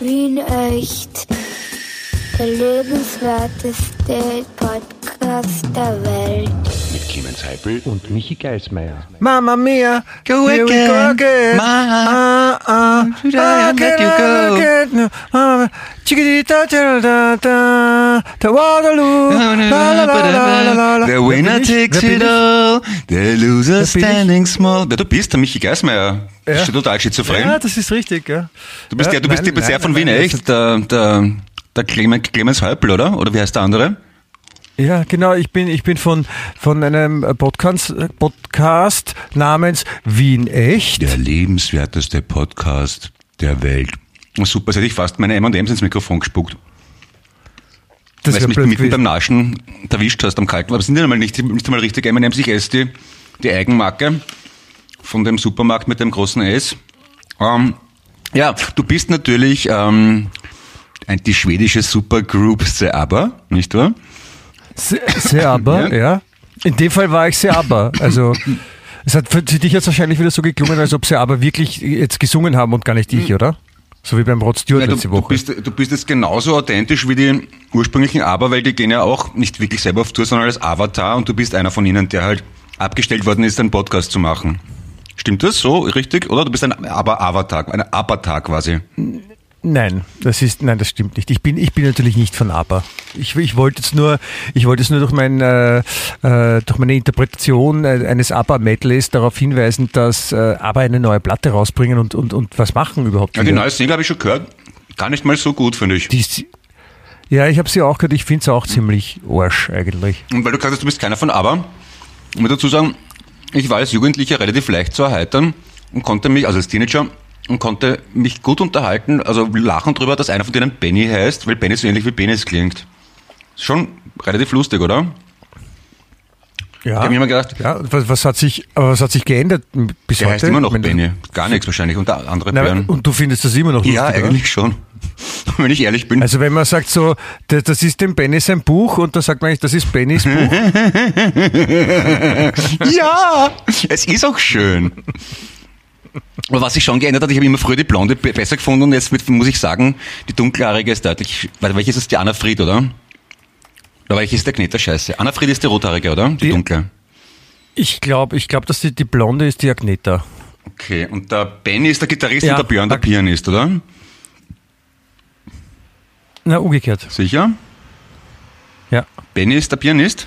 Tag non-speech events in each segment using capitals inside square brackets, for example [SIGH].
Wien echt. Der lebenswerteste Podcast der Welt. Heipel und Michi Geismeier. Mamma mia, Go here we go again. again. Ma, ah, ah, should I let you go? again. Ah, chiquitita, da, da, da, der Waterloo. La, la, la, la, la, la. The winner takes it all, the loser standing small. Wer du bist, der Michi Geismeier. Ja. Bist du total schizophren? Ja, das ist richtig, ja. du bist, Ja, der, du bist nein, der sehr nein, von Wien, nein, echt? Der, der, der Clemens, Clemens Heupel, oder? Oder wie heißt der andere? Ja, genau. Ich bin, ich bin von, von einem Podcast, Podcast namens Wien Echt. Der lebenswerteste Podcast der Welt. Super, jetzt hätte ich fast meine M&M's ins Mikrofon gespuckt. Das weil du mich mitten gewesen. beim Naschen erwischt hast am Kalten. Aber es sind ja nicht, nicht einmal richtig M&M's. Ich esse die, die Eigenmarke von dem Supermarkt mit dem großen S. Ähm, ja, du bist natürlich ähm, ein, die schwedische Supergroup The ABBA, nicht wahr? Se- Sehr aber, Ja. ja. In dem Fall war ich sehr aber. Also, es hat für dich jetzt wahrscheinlich wieder so geklungen, als ob sie aber wirklich jetzt gesungen haben und gar nicht ich, oder? So wie beim Rod Stewart Ja, du, letzte du, Woche. bist, du bist jetzt genauso authentisch wie die ursprünglichen ABBA, weil die gehen ja auch nicht wirklich selber auf Tour, sondern als Avatar und du bist einer von ihnen, der halt abgestellt worden ist, einen Podcast zu machen. Stimmt das so richtig? Oder du bist ein ABBA-Avatar, ein Avatar quasi. Nein, das ist, nein, das stimmt nicht. Ich bin, ich bin natürlich nicht von aber. Ich, ich wollte jetzt nur, ich wollte jetzt nur durch mein, äh, äh, durch meine Interpretation äh, eines ABBA-Medleys darauf hinweisen, dass äh, ABBA eine neue Platte rausbringen und, und, und was machen überhaupt. Ja, die neue Single habe ich schon gehört. Gar nicht mal so gut, finde ich. Die ja, ich habe sie auch gehört. Ich finde sie auch ziemlich Arsch eigentlich. Und weil du gesagt hast, du bist keiner von ABBA, ich muss dazu sagen, ich war als Jugendlicher relativ leicht zu erheitern und konnte mich, also als Teenager, und konnte mich gut unterhalten, also lachen drüber, dass einer von denen Benny heißt, weil Benny so ähnlich wie Penis klingt. Schon relativ lustig, oder? Ja. Ich habe mir immer gedacht, Ja, was, was hat sich, aber was hat sich geändert bis der heute? heißt immer noch meine, Benny. Gar nichts wahrscheinlich und andere Na, Bären. und du findest das immer noch lustig, Ja, oder? eigentlich schon. [LAUGHS] Wenn ich ehrlich bin. Also wenn man sagt so, das, das ist dem Benny sein Buch und dann sagt man eigentlich, das ist Bennys Buch. [LAUGHS] ja, es ist auch schön. Aber was sich schon geändert hat, ich habe immer früher die Blonde be- besser gefunden und jetzt muss ich sagen, die dunkelhaarige ist deutlich, warte, welche ist? Die Anna Fried, oder? Oder welche ist der Kneter Scheiße? Anna Fried ist die rothaarige, oder? Die, Die- dunkle. Ich glaube, ich glaub, dass die, die Blonde ist die Agneta. Okay, und der Benny ist der Gitarrist Ja. und der Björn der Pianist, oder? Na, umgekehrt. Sicher? Ja. Benny ist der Pianist?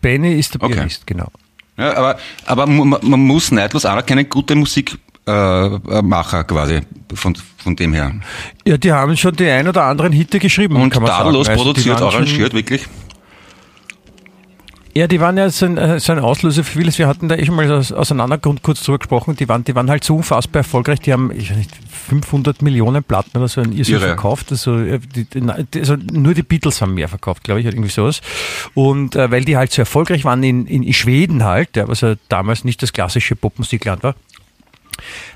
Benny ist der Okay. Pianist, genau. Ja, aber, aber man, man muss neidlos anerkennen, gute Musikmacher äh, Macher quasi, von, von dem her. Ja, die haben schon die ein oder anderen Hitte geschrieben, Und kann man tadellos sagen. Also produziert, schon- arrangiert, wirklich. Ja, die waren ja so ein, äh, so ein Auslöser für vieles. Wir hatten da eh schon mal aus- auseinander kurz- kurz drüber gesprochen. Die waren, die waren halt so unfassbar erfolgreich. Die haben, ich weiß nicht, 500 Millionen Platten oder so in Irrsinn verkauft. Also, äh, die, die, also nur die Beatles haben mehr verkauft, glaube ich, oder irgendwie sowas. Und äh, weil die halt so erfolgreich waren in, in Schweden halt, ja, was ja damals nicht das klassische Popmusikland war,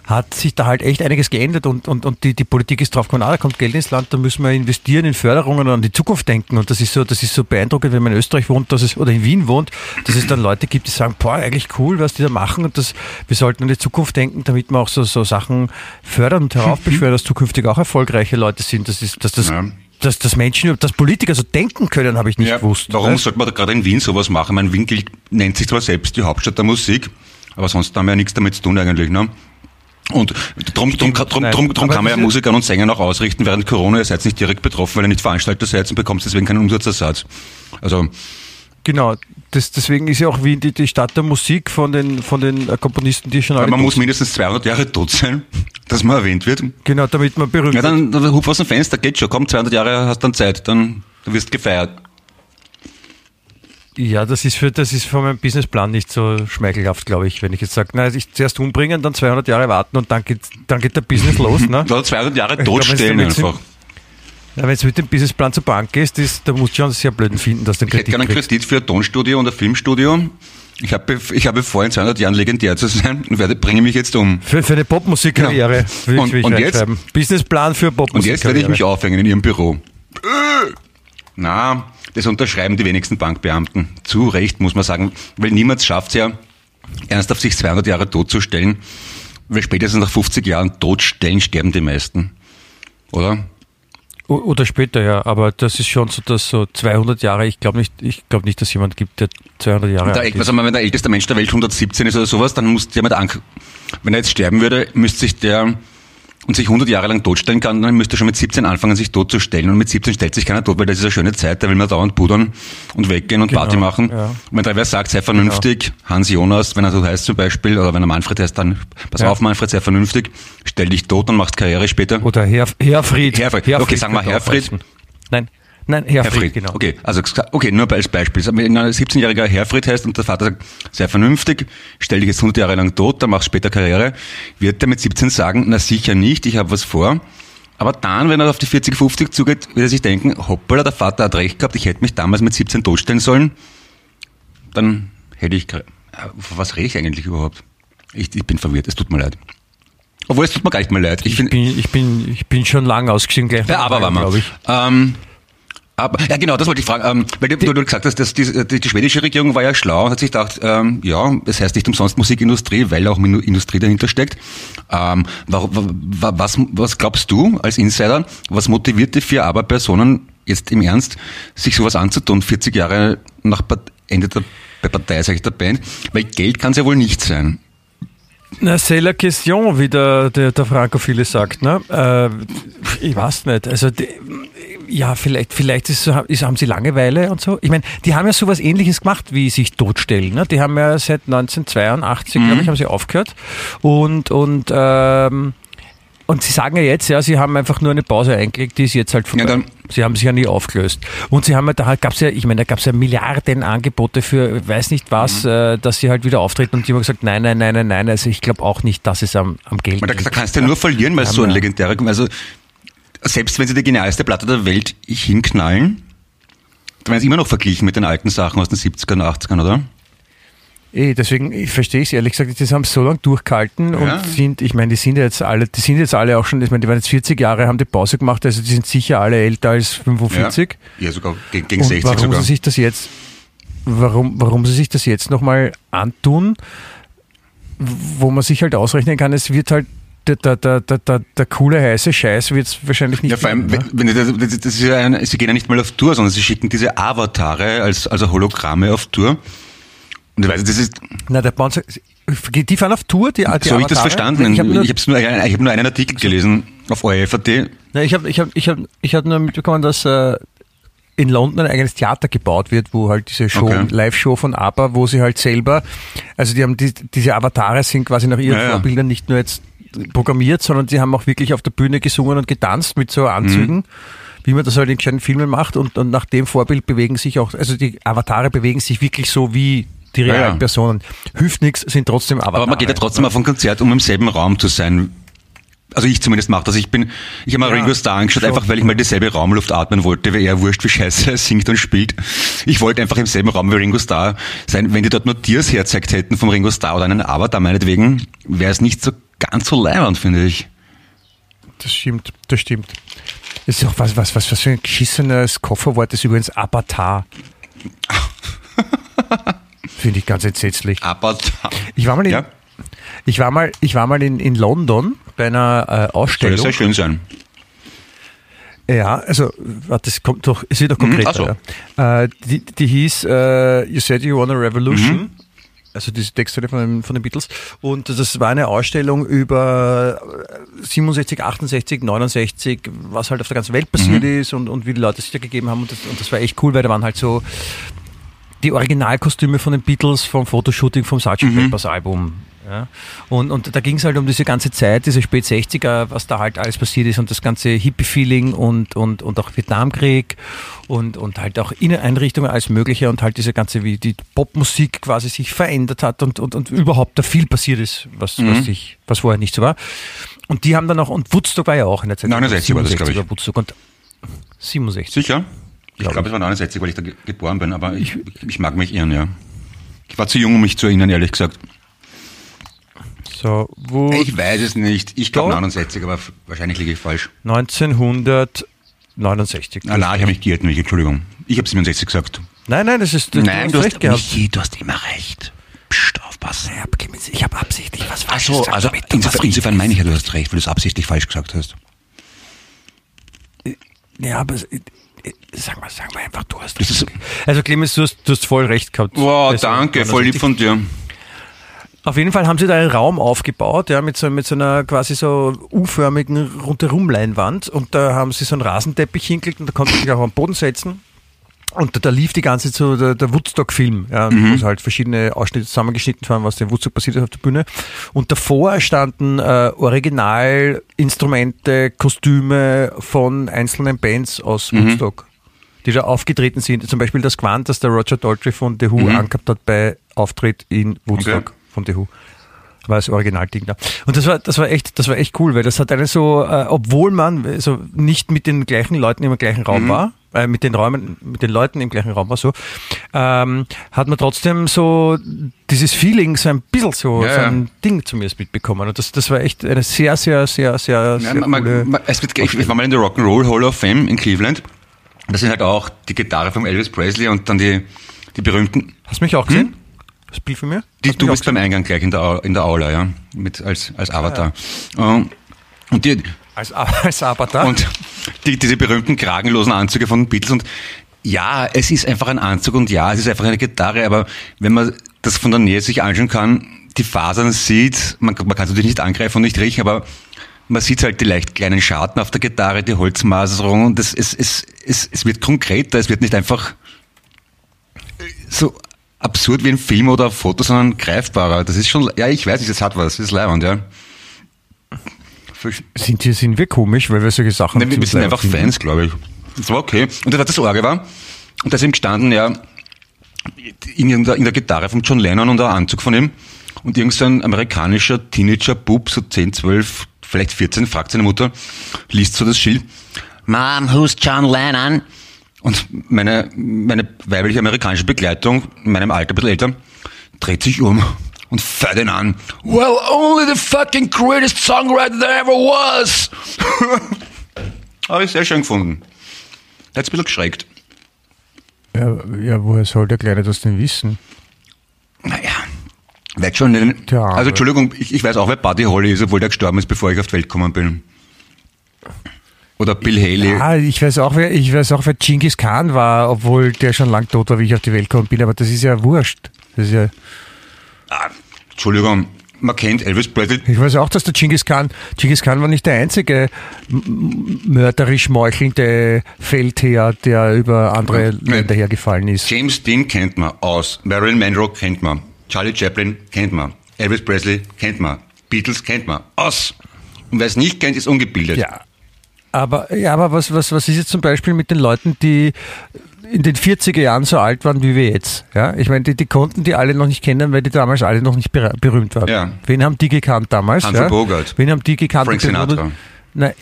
hat sich da halt echt einiges geändert und, und, und die, die Politik ist drauf gekommen, ah, da kommt Geld ins Land, da müssen wir investieren in Förderungen und an die Zukunft denken. Und das ist so, das ist so beeindruckend, wenn man in Österreich wohnt, dass es, oder in Wien wohnt, dass es dann Leute gibt, die sagen, boah, eigentlich cool, was die da machen und das, wir sollten an die Zukunft denken, damit wir auch so, so Sachen fördern und heraufbeschwören, dass zukünftig auch erfolgreiche Leute sind. Das ist, dass das, Ja. dass, dass Menschen, dass Politiker so denken können, habe ich nicht gewusst. Warum sollte man da gerade in Wien sowas machen? Mein Wien gilt, nennt sich zwar selbst die Hauptstadt der Musik, aber sonst haben wir ja nichts damit zu tun eigentlich. Ne? Und drum, drum, drum, drum, drum kann man ja Musikern und Sängern auch ausrichten, während Corona, ihr seid nicht direkt betroffen, weil ihr nicht Veranstalter seid und bekommt deswegen keinen Umsatzersatz. Also, Genau, das, deswegen ist ja auch Wien die, die Stadt der Musik von den, von den Komponisten, die schon alle man muss mindestens 200 Jahre tot sein, [LAUGHS] dass man erwähnt wird. Genau, damit man berühmt Ja, dann, dann hupf aus dem Fenster, geht schon, komm, 200 Jahre hast dann Zeit, dann du wirst gefeiert. Ja, das ist für, das ist für meinen Businessplan nicht so schmeichelhaft, glaube ich, wenn ich jetzt sage, na, ich zuerst umbringen, dann 200 Jahre warten und dann geht, dann geht der Business los, ne? [LAUGHS] Oder 200 Jahre totstellen einfach. Ja, wenn du mit dem Businessplan zur Bank gehst, ist, da musst du schon einen sehr blöden finden, dass du den Ich hätte Kredit gerne einen. Kredit für ein Tonstudio und ein Filmstudio. Ich habe, ich habe vor, in 200 Jahren legendär zu sein und werde, bringe mich jetzt um. Für, für eine Popmusikkarriere will Und- ich, will ich und jetzt-. Businessplan für Und Popmusikkarriere. jetzt werde ich mich aufhängen in Ihrem Büro. Äh. Na, das unterschreiben die wenigsten Bankbeamten. Zu Recht, muss man sagen, weil niemand schafft es ja, ernsthaft sich 200 Jahre totzustellen. Weil spätestens nach 50 Jahren Todstellen sterben die meisten. Oder? Oder später, ja. Aber das ist schon so, dass so 200 Jahre, ich glaube nicht, ich glaube nicht, dass jemand gibt, der 200 Jahre Der, alt ist. wenn der älteste Mensch der Welt 117 ist oder sowas, dann muss Angst, wenn er jetzt sterben würde, müsste sich der und sich 100 Jahre lang totstellen kann, dann müsste schon mit 17 anfangen, sich tot zu stellen. Und mit 17 stellt sich keiner tot, weil das ist eine schöne Zeit, da will man dauernd pudern und weggehen und Genau, Party machen. ja. Und wenn da wer sagt, sei vernünftig, Hans Jonas, wenn er so heißt zum Beispiel, oder wenn er Manfred heißt, dann, pass Ja. auf Manfred, sei vernünftig, stell dich tot und machst Karriere später. Oder Herr, Herfried. Herfried. Okay, sagen wir Herfried. Nein, nein, Herfried, Herfried, genau. Okay, also okay, nur als Beispiel. Wenn ein 17-jähriger Herfried heißt und der Vater sagt, sei vernünftig, stell dich jetzt 100 Jahre lang tot, dann machst später Karriere, wird er mit 17 sagen, na sicher nicht, ich habe was vor. Aber dann, wenn er auf die 40, 50 zugeht, wird er sich denken, hoppala, der Vater hat recht gehabt, ich hätte mich damals mit 17 totstellen sollen. Dann hätte ich, von was rede ich eigentlich überhaupt? Ich, ich bin verwirrt, es tut mir leid. Obwohl, es tut mir gar nicht mehr leid. Ich Ich bin, ich bin, ich bin schon lang ausgestiegen gleich. ja, aber war mal. Ähm, aber, ja, genau, das wollte ich fragen. Ähm, weil du, du, du gesagt hast, dass die, die, die schwedische Regierung war ja schlau und hat sich gedacht, ähm, ja, es heißt nicht umsonst Musikindustrie, weil auch Industrie dahinter steckt. Ähm, wa, wa, wa, was, was glaubst du als Insider, was motiviert die vier Arbeiterpersonen jetzt im Ernst, sich sowas anzutun, 40 Jahre nach Ende der, der Partei, sag ich, der Band? Weil Geld kann es ja wohl nicht sein. Na, c'est la question, wie der, der, der Frankophile sagt. Ne? Äh, ich weiß nicht. Also, die, ja, vielleicht, vielleicht ist, so- ist, haben sie Langeweile und so. Ich meine, die haben ja sowas ähnliches gemacht, wie sich totstellen. Ne? Die haben ja seit 1982, Mhm. glaube ich, haben sie aufgehört. Und, und, ähm, und sie sagen ja jetzt, ja, sie haben einfach nur eine Pause eingelegt, die ist jetzt halt vorbei. Ja, sie haben sich ja nie aufgelöst. Und sie haben ja, da gab es ja, ich meine, da gab es ja Milliarden Angebote für weiß nicht was, Mhm. äh, dass sie halt wieder auftreten und die haben gesagt, nein, nein, nein, nein, nein. Also ich glaube auch nicht, dass es am, am Geld Weil da, da kannst du ja nur verlieren, weil es so ein legendärer, also selbst wenn sie die genialste Platte der Welt hinknallen, dann werden sie immer noch verglichen mit den alten Sachen aus den 70ern, 80ern, oder? Eh, deswegen, ich verstehe es ehrlich gesagt, die haben so lange durchgehalten Ja. und sind, ich meine, die sind jetzt alle, die sind jetzt alle auch schon, ich meine, die waren jetzt 40 Jahre, haben die Pause gemacht, also die sind sicher alle älter als 45. Ja, ja sogar gegen, gegen und 60 warum sogar. sie sich das jetzt, warum, warum sie sich das jetzt nochmal antun, wo man sich halt ausrechnen kann, es wird halt der, der, der, der, der, coole heiße Scheiß wird es wahrscheinlich nicht Ja, vor allem, geben, ne? wenn, wenn das, ist ja ein, sie gehen ja nicht mal auf Tour, sondern sie schicken diese Avatare als, also Hologramme auf Tour. Und ich weiß, das ist, Na, der Bouncer, die fahren auf Tour, die, die so habe ich das verstanden. Ich habe nur, ich nur, ich hab nur einen Artikel gelesen auf ORF.at. Na, ich habe ich hab, ich hab, ich hab nur mitbekommen, dass äh, in London ein eigenes Theater gebaut wird, wo halt diese Show, Okay. Live-Show von ABBA, wo sie halt selber, also die haben die, diese Avatare sind quasi nach ihren Ja, ja. Vorbildern nicht nur jetzt programmiert, sondern sie haben auch wirklich auf der Bühne gesungen und getanzt mit so Anzügen. Mhm. Wie man das halt in kleinen Filmen macht und, und nach dem Vorbild bewegen sich auch, also die Avatare bewegen sich wirklich so wie die Ja, realen ja. Personen. Hilft nichts, sind trotzdem Avatare. Aber man geht ja trotzdem auf ein Konzert, um im selben Raum zu sein. Also ich zumindest mache das. Ich bin, ich habe mal Ja, Ringo Starr angeschaut, schon. einfach weil ich mal dieselbe Raumluft atmen wollte, weil er wurscht, wie scheiße er singt und spielt. Ich wollte einfach im selben Raum wie Ringo Starr sein. Wenn die dort nur Tiers herzeigt hätten vom Ringo Starr oder einen Avatar meinetwegen, wäre es nicht so ganz so leibend, finde ich. Das stimmt, das stimmt. Das ist auch was, was, was, was für ein geschissenes Kofferwort ist übrigens Avatar. [LAUGHS] Finde ich ganz entsetzlich. Avatar. Ich war mal in, Ja, ich war mal, ich war mal in, in London bei einer äh, soll ja Ausstellung. sehr schön sein. Ja, also, warte, es kommt doch, es wird doch konkreter. ach so. ja. äh, die, die hieß äh, You Said You Want a Revolution. Also diese Texte von, den- von den Beatles. Und das war eine Ausstellung über äh, 67, 68, 69, was halt auf der ganzen Welt passiert ist und, und wie die Leute sich da gegeben haben. Und das, und das war echt cool, weil da waren halt so die Originalkostüme von den Beatles vom Fotoshooting vom Sgt. Peppers Album. Ja. Und, und da ging es halt um diese ganze Zeit, diese Spät 60er, was da halt alles passiert ist und das ganze Hippie-Feeling und, und, und auch Vietnamkrieg und, und halt auch Inneneinrichtungen als mögliche und halt diese ganze, wie die Popmusik quasi sich verändert hat und, und, und überhaupt da viel passiert ist, was, was, sich, was vorher nicht so war. Und die haben dann auch, und Woodstock war ja auch in der Zeit. 69 war das, glaub ich. Woodstock und 67. Sicher? Ich Glaub glaube, es war 69, weil ich da ge geboren bin, aber ich, ich mag mich irren, ja. Ich war zu jung, um mich zu erinnern, ehrlich gesagt. So, wo Ich weiß es nicht. Ich glaube Doch. 69, aber wahrscheinlich liege ich falsch. 1969. Ah, nein, ich habe mich geirrt, Michi, Entschuldigung. Ich habe 67 gesagt. Nein, nein, das ist das Nein, du hast recht gehabt. Michi, du hast immer recht. Psst, auf. Spaß. Ja, Clemens, ich habe absichtlich was falsch so, gesagt. also insofern, insofern meine ich ja, du hast recht, weil du es absichtlich falsch gesagt hast. Ja, aber sag mal, sag mal einfach, du hast Das ist- Also Clemens, du hast, du hast voll recht gehabt. Wow, Also, danke, voll lieb von dir. Auf jeden Fall haben sie da einen Raum aufgebaut, ja, mit so, mit so einer quasi so U-förmigen Rundherumleinwand und da haben sie so einen Rasenteppich hingelegt und da konnte man sich auch am Boden setzen. Und da, lief die ganze Zeit so der, der Woodstock-Film, ja, wo so halt verschiedene Ausschnitte zusammengeschnitten waren, was dem Woodstock passiert ist auf der Bühne. Und davor standen äh, Originalinstrumente, Kostüme von einzelnen Bands aus Woodstock, die da aufgetreten sind. Zum Beispiel das Quant, das der Roger Daltrey von The Who angehabt hat bei Auftritt in Woodstock Okay. von The Who war das Originalding da. Und das war, das war echt, das war echt cool, weil das hat einen so, äh, obwohl man also nicht mit den gleichen Leuten im gleichen Raum war, äh, mit den Räumen, mit den Leuten im gleichen Raum war so, ähm, hat man trotzdem so dieses Feeling, so ein bisschen so, Ja, so ja. ein Ding zumindest mitbekommen. Und das, das war echt eine sehr, sehr, sehr, sehr, Ja, sehr man, coole. man, es wird, ich, ich war mal in der Rock'n'Roll Hall of Fame in Cleveland. Das sind halt auch die Gitarre von Elvis Presley und dann die, die berühmten. Hast du mich auch gesehen? Das Bild von mir? Die, du bist beim Eingang gleich in der, Au- in der Aula, ja, mit, als, als Avatar. Ähm, Und, die, Als, [LAUGHS] als Avatar. und die, diese berühmten kragenlosen Anzüge von Beatles und ja, es ist einfach ein Anzug und ja, es ist einfach eine Gitarre, aber wenn man das von der Nähe sich anschauen kann, die Fasern sieht, man, man kann es natürlich nicht angreifen und nicht riechen, aber man sieht halt die leicht kleinen Scharten auf der Gitarre, die Holzmaserung und es, es, es, es, es wird konkreter, es wird nicht einfach so absurd wie ein Film oder ein Foto, sondern greifbarer. Das ist schon, ja, ich weiß nicht, das hat was, das ist leibend, ja. sind, wir, sind wir komisch, weil wir solche Sachen Nein, wir, wir sind einfach finden? Fans, glaube ich. Das war okay. Und das war das Orgel war. Und da ist ihm gestanden, ja, in der, in der Gitarre von John Lennon und der Anzug von ihm. Und irgend so ein amerikanischer Teenager-Bub, so 10, 12, vielleicht 14, fragt seine Mutter, liest so das Schild. Mom, who's John Lennon? Und meine, meine weibliche amerikanische Begleitung, in meinem Alter, ein bisschen älter, dreht sich um und fährt ihn an. Well, only the fucking greatest songwriter there ever was. [LAUGHS] Habe ich sehr schön gefunden. Der hat's ein bisschen geschreckt. Ja, ja, woher soll der Kleine das denn wissen? Naja, werd schon. Tja, aber- also Entschuldigung, ich, ich weiß auch, wer Buddy Holly ist, obwohl der gestorben ist, bevor ich auf die Welt gekommen bin. Oder Bill Haley. Ah, ich weiß auch, wer, ich weiß auch, wer Genghis Khan war, obwohl der schon lang tot war, wie ich auf die Welt gekommen bin, aber das ist ja wurscht. Das ist ja, Ah, Entschuldigung, man kennt Elvis Presley. ich weiß auch, dass der Genghis Khan, Genghis Khan war nicht der einzige mörderisch meuchelnde Feldherr, der über andere. Länder hergefallen ist. James Dean kennt man aus. Marilyn Monroe kennt man. Charlie Chaplin kennt man. Elvis Presley kennt man. Beatles kennt man. Aus. Und wer es nicht kennt, ist ungebildet. Ja. Aber, ja, aber was, was, was ist jetzt zum Beispiel mit den Leuten, die in den 40er Jahren so alt waren wie wir jetzt? Ja, ich meine, die, die konnten die alle noch nicht kennen, weil die damals alle noch nicht ber- berühmt waren. Ja. Wen haben die gekannt damals? Humphrey ja? Bogart. Wen haben die gekannt? Frank? Sinatra. Nein.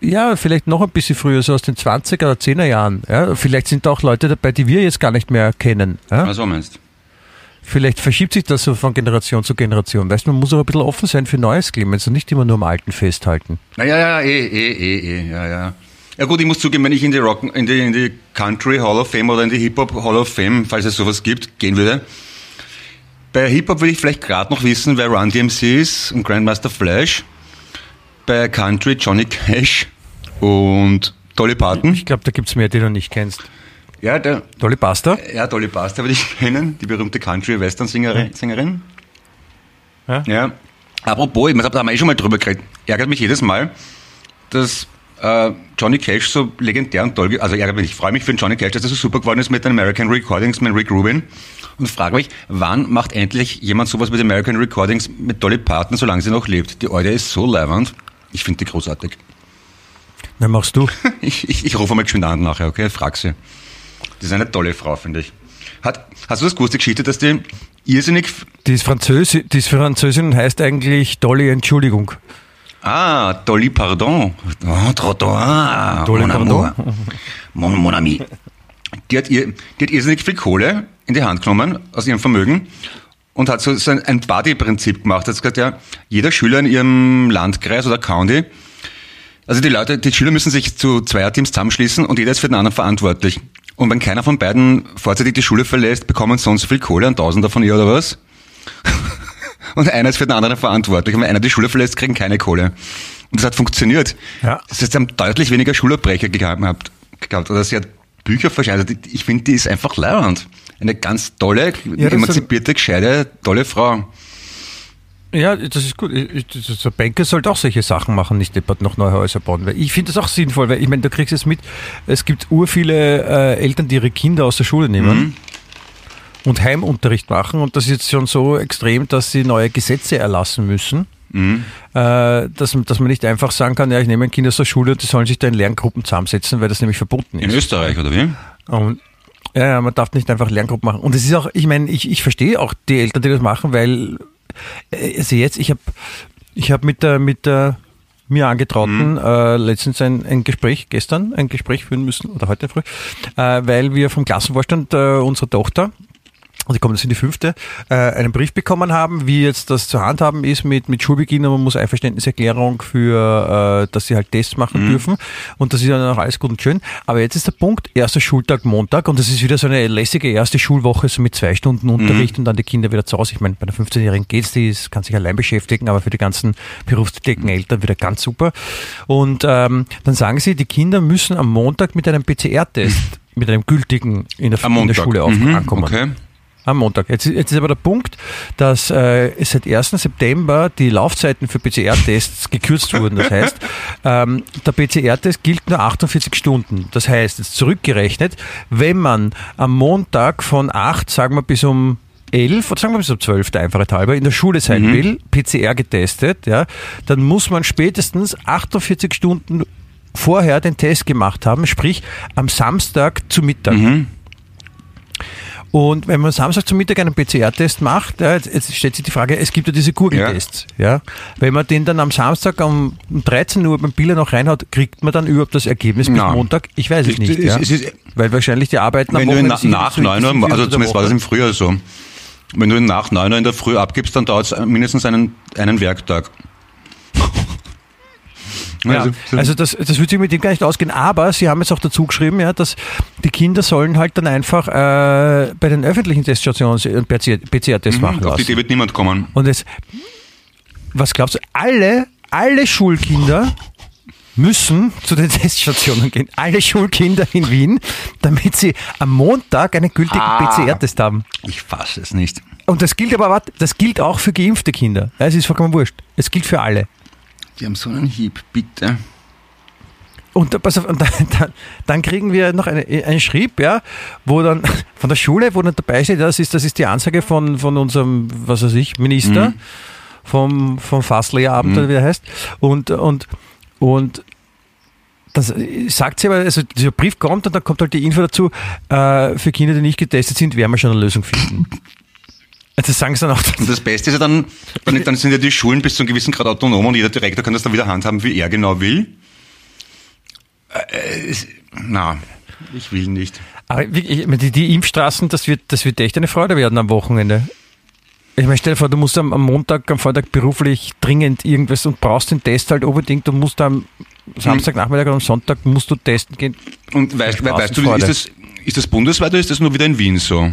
Ja, vielleicht noch ein bisschen früher, so aus den 20er oder 10er Jahren. Ja? Vielleicht sind da auch Leute dabei, die wir jetzt gar nicht mehr kennen. Ja? Was so meinst du? Vielleicht verschiebt sich das so von Generation zu Generation. Weißt du, man muss aber ein bisschen offen sein für Neues, Clemens, und nicht immer nur am Alten festhalten. Naja, ja, eh, eh, eh, eh, ja, ja. Ja gut, ich muss zugeben, wenn ich in die Rock, in die, in die Country Hall of Fame oder in die Hip-Hop Hall of Fame, falls es sowas gibt, gehen würde. Bei Hip-Hop würde ich vielleicht gerade noch wissen, wer Run DMC ist und Grandmaster Flash. Bei Country Johnny Cash und Dolly Parton. Ich glaube, da gibt's mehr, die du nicht kennst. Ja, der, Dolly Buster? ja, Dolly Parton würde ich [LAUGHS] kennen, die berühmte Country-Western-Sängerin. Sängerin. Ja. Ja. Apropos, da haben wir eh schon mal drüber geredet, ärgert mich jedes Mal, dass äh, Johnny Cash so legendär und toll, also ärgert mich, ich freue mich für den Johnny Cash, dass er so super geworden ist mit den American Recordings mit Rick Rubin und frage mich, wann macht endlich jemand sowas mit American Recordings mit Dolly Parton, solange sie noch lebt? Die Alte ist so leibend. Ich finde die großartig. Na, machst du. [LAUGHS] Ich, ich, ich rufe mal geschwind an nachher, okay? Frag sie. Das ist eine tolle Frau, finde ich. Hat, hast du das gewusst, die Geschichte, dass die irrsinnig Die ist, Französi die ist Französin und heißt eigentlich Dolly Entschuldigung. Ah, Dolly Pardon. Oh, Trottoir. Dolly mon Pardon. amour. Mon, mon ami. Die hat, ihr, die hat irrsinnig viel Kohle in die Hand genommen aus ihrem Vermögen und hat so, so ein, ein Buddy-Prinzip gemacht. Hat gesagt, ja, jeder Schüler in ihrem Landkreis oder County, also die Leute, die Schüler müssen sich zu Zweierteams zusammenschließen und jeder ist für den anderen verantwortlich. Und wenn keiner von beiden vorzeitig die Schule verlässt, bekommen sie so und so viel Kohle, ein Tausender von ihr oder was. [LAUGHS] Und einer ist für den anderen verantwortlich. Und wenn einer die Schule verlässt, kriegen keine Kohle. Und das hat funktioniert. Ja. Das heißt, sie haben deutlich weniger Schulabbrecher gehabt. gehabt. Oder sie hat Bücher verscheinert. Ich finde, die ist einfach leibend. Eine ganz tolle, Ja, emanzipierte, gescheite, tolle Frau. Ja, das ist gut. Ich- ich- das- Der Banker sollte auch solche Sachen machen, nicht deppert noch neue Häuser bauen. Weil ich finde das auch sinnvoll, weil ich meine, du kriegst es mit, es gibt ur viele äh, Eltern, die ihre Kinder aus der Schule nehmen und Heimunterricht machen und das ist jetzt schon so extrem, dass sie neue Gesetze erlassen müssen. Äh, dass, dass man nicht einfach sagen kann, ja, ich nehme ein Kind aus der Schule und die sollen sich da in Lerngruppen zusammensetzen, weil das nämlich verboten In ist. Österreich, oder wie? Und ja, ja, man darf nicht einfach Lerngruppen machen. Und es ist auch, ich meine, ich, ich verstehe auch die Eltern, die das machen, weil also jetzt, ich habe ich hab mit der mit der mir angetrauten äh, letztens ein, ein Gespräch, gestern ein Gespräch führen müssen, oder heute früh, äh, weil wir vom Klassenvorstand äh, unserer Tochter und die kommen jetzt in die fünfte, äh, einen Brief bekommen haben, wie jetzt das zu handhaben ist mit, mit Schulbeginn und man muss Einverständniserklärung für, äh, dass sie halt Tests machen dürfen und das ist ja noch alles gut und schön. Aber jetzt ist der Punkt, erster Schultag Montag und das ist wieder so eine lässige erste Schulwoche so mit zwei Stunden Unterricht und dann die Kinder wieder zu Hause. Ich meine, bei einer 15-Jährigen geht's, die ist, kann sich allein beschäftigen, aber für die ganzen berufstätigen Eltern wieder ganz super. Und ähm, dann sagen sie, die Kinder müssen am Montag mit einem PCR-Test, [LAUGHS] mit einem gültigen in der, in der. Schule auf, Mhm, ankommen. Okay. Am Montag. Jetzt, jetzt ist aber der Punkt, dass äh, seit 1. September die Laufzeiten für PCR-Tests gekürzt wurden. Das heißt, [LAUGHS] ähm, der PCR-Test gilt nur 48 Stunden. Das heißt, jetzt zurückgerechnet, wenn man am Montag von 8, sagen wir bis um 11 oder sagen wir bis um 12, der einfache halber, in der Schule sein will, PCR getestet, ja, dann muss man spätestens 48 Stunden vorher den Test gemacht haben, sprich am Samstag zu Mittag. Und wenn man Samstag zum Mittag einen PCR-Test macht, ja, jetzt, jetzt stellt sich die Frage, es gibt ja diese Gurgeltests. Ja. Wenn man den dann am Samstag um 13 Uhr beim Biller noch reinhaut, kriegt man dann überhaupt das Ergebnis bis Nein. Montag? Ich weiß es Es- nicht. es- ja. es ist- Weil wahrscheinlich die Arbeiten am Wenn du ihn Wochenende na, sich nach so 9 Uhr, also zumindest war das im Frühjahr so. Wenn du ihn nach 9 Uhr in der Früh abgibst, dann dauert es mindestens einen, einen Werktag. Ja, also das, das würde sich mit dem gar nicht ausgehen. Aber Sie haben jetzt auch dazu geschrieben, ja, dass die Kinder sollen halt dann einfach äh, bei den öffentlichen Teststationen einen PCR-Test machen Mhm, auf die lassen. Idee wird niemand kommen. Und jetzt, was glaubst du, alle, alle Schulkinder müssen zu den [LAUGHS] Teststationen gehen. Alle Schulkinder in Wien, damit sie am Montag einen gültigen Ah. PCR-Test haben. Ich fasse es nicht. Und das gilt aber, das gilt auch für geimpfte Kinder. Es ist vollkommen wurscht. Es gilt für alle. Die haben so einen Hieb, bitte. Und, pass auf, und [LAUGHS] dann, dann, kriegen wir noch eine, einen Schrieb, ja, wo dann [LAUGHS] von der Schule, wo dann dabei steht, das ist, das ist die Ansage von, von unserem, was weiß ich, Minister, vom, vom Fasslehrabend, oder wie er heißt. Und, und, und das sagt sie aber, also dieser Brief kommt und dann kommt halt die Info dazu, äh, für Kinder, die nicht getestet sind, werden wir schon eine Lösung finden. [LAUGHS] Das sagen sie dann auch. Und das Beste ist ja dann, dann, dann sind ja die Schulen bis zu einem gewissen Grad autonom und jeder Direktor kann das dann wieder handhaben, wie er genau will. Äh, es- na, ich will nicht. Aber die, die Impfstraßen, das wird, das wird echt eine Freude werden am Wochenende. Ich meine, stell dir vor, du musst am, Montag, am Vortag beruflich dringend irgendwas und brauchst den Test halt unbedingt. Du musst am Samstagnachmittag oder am Sonntag musst du testen gehen. Und weißt, we- weißt du, ist das, ist das bundesweit oder ist das nur wieder in Wien so?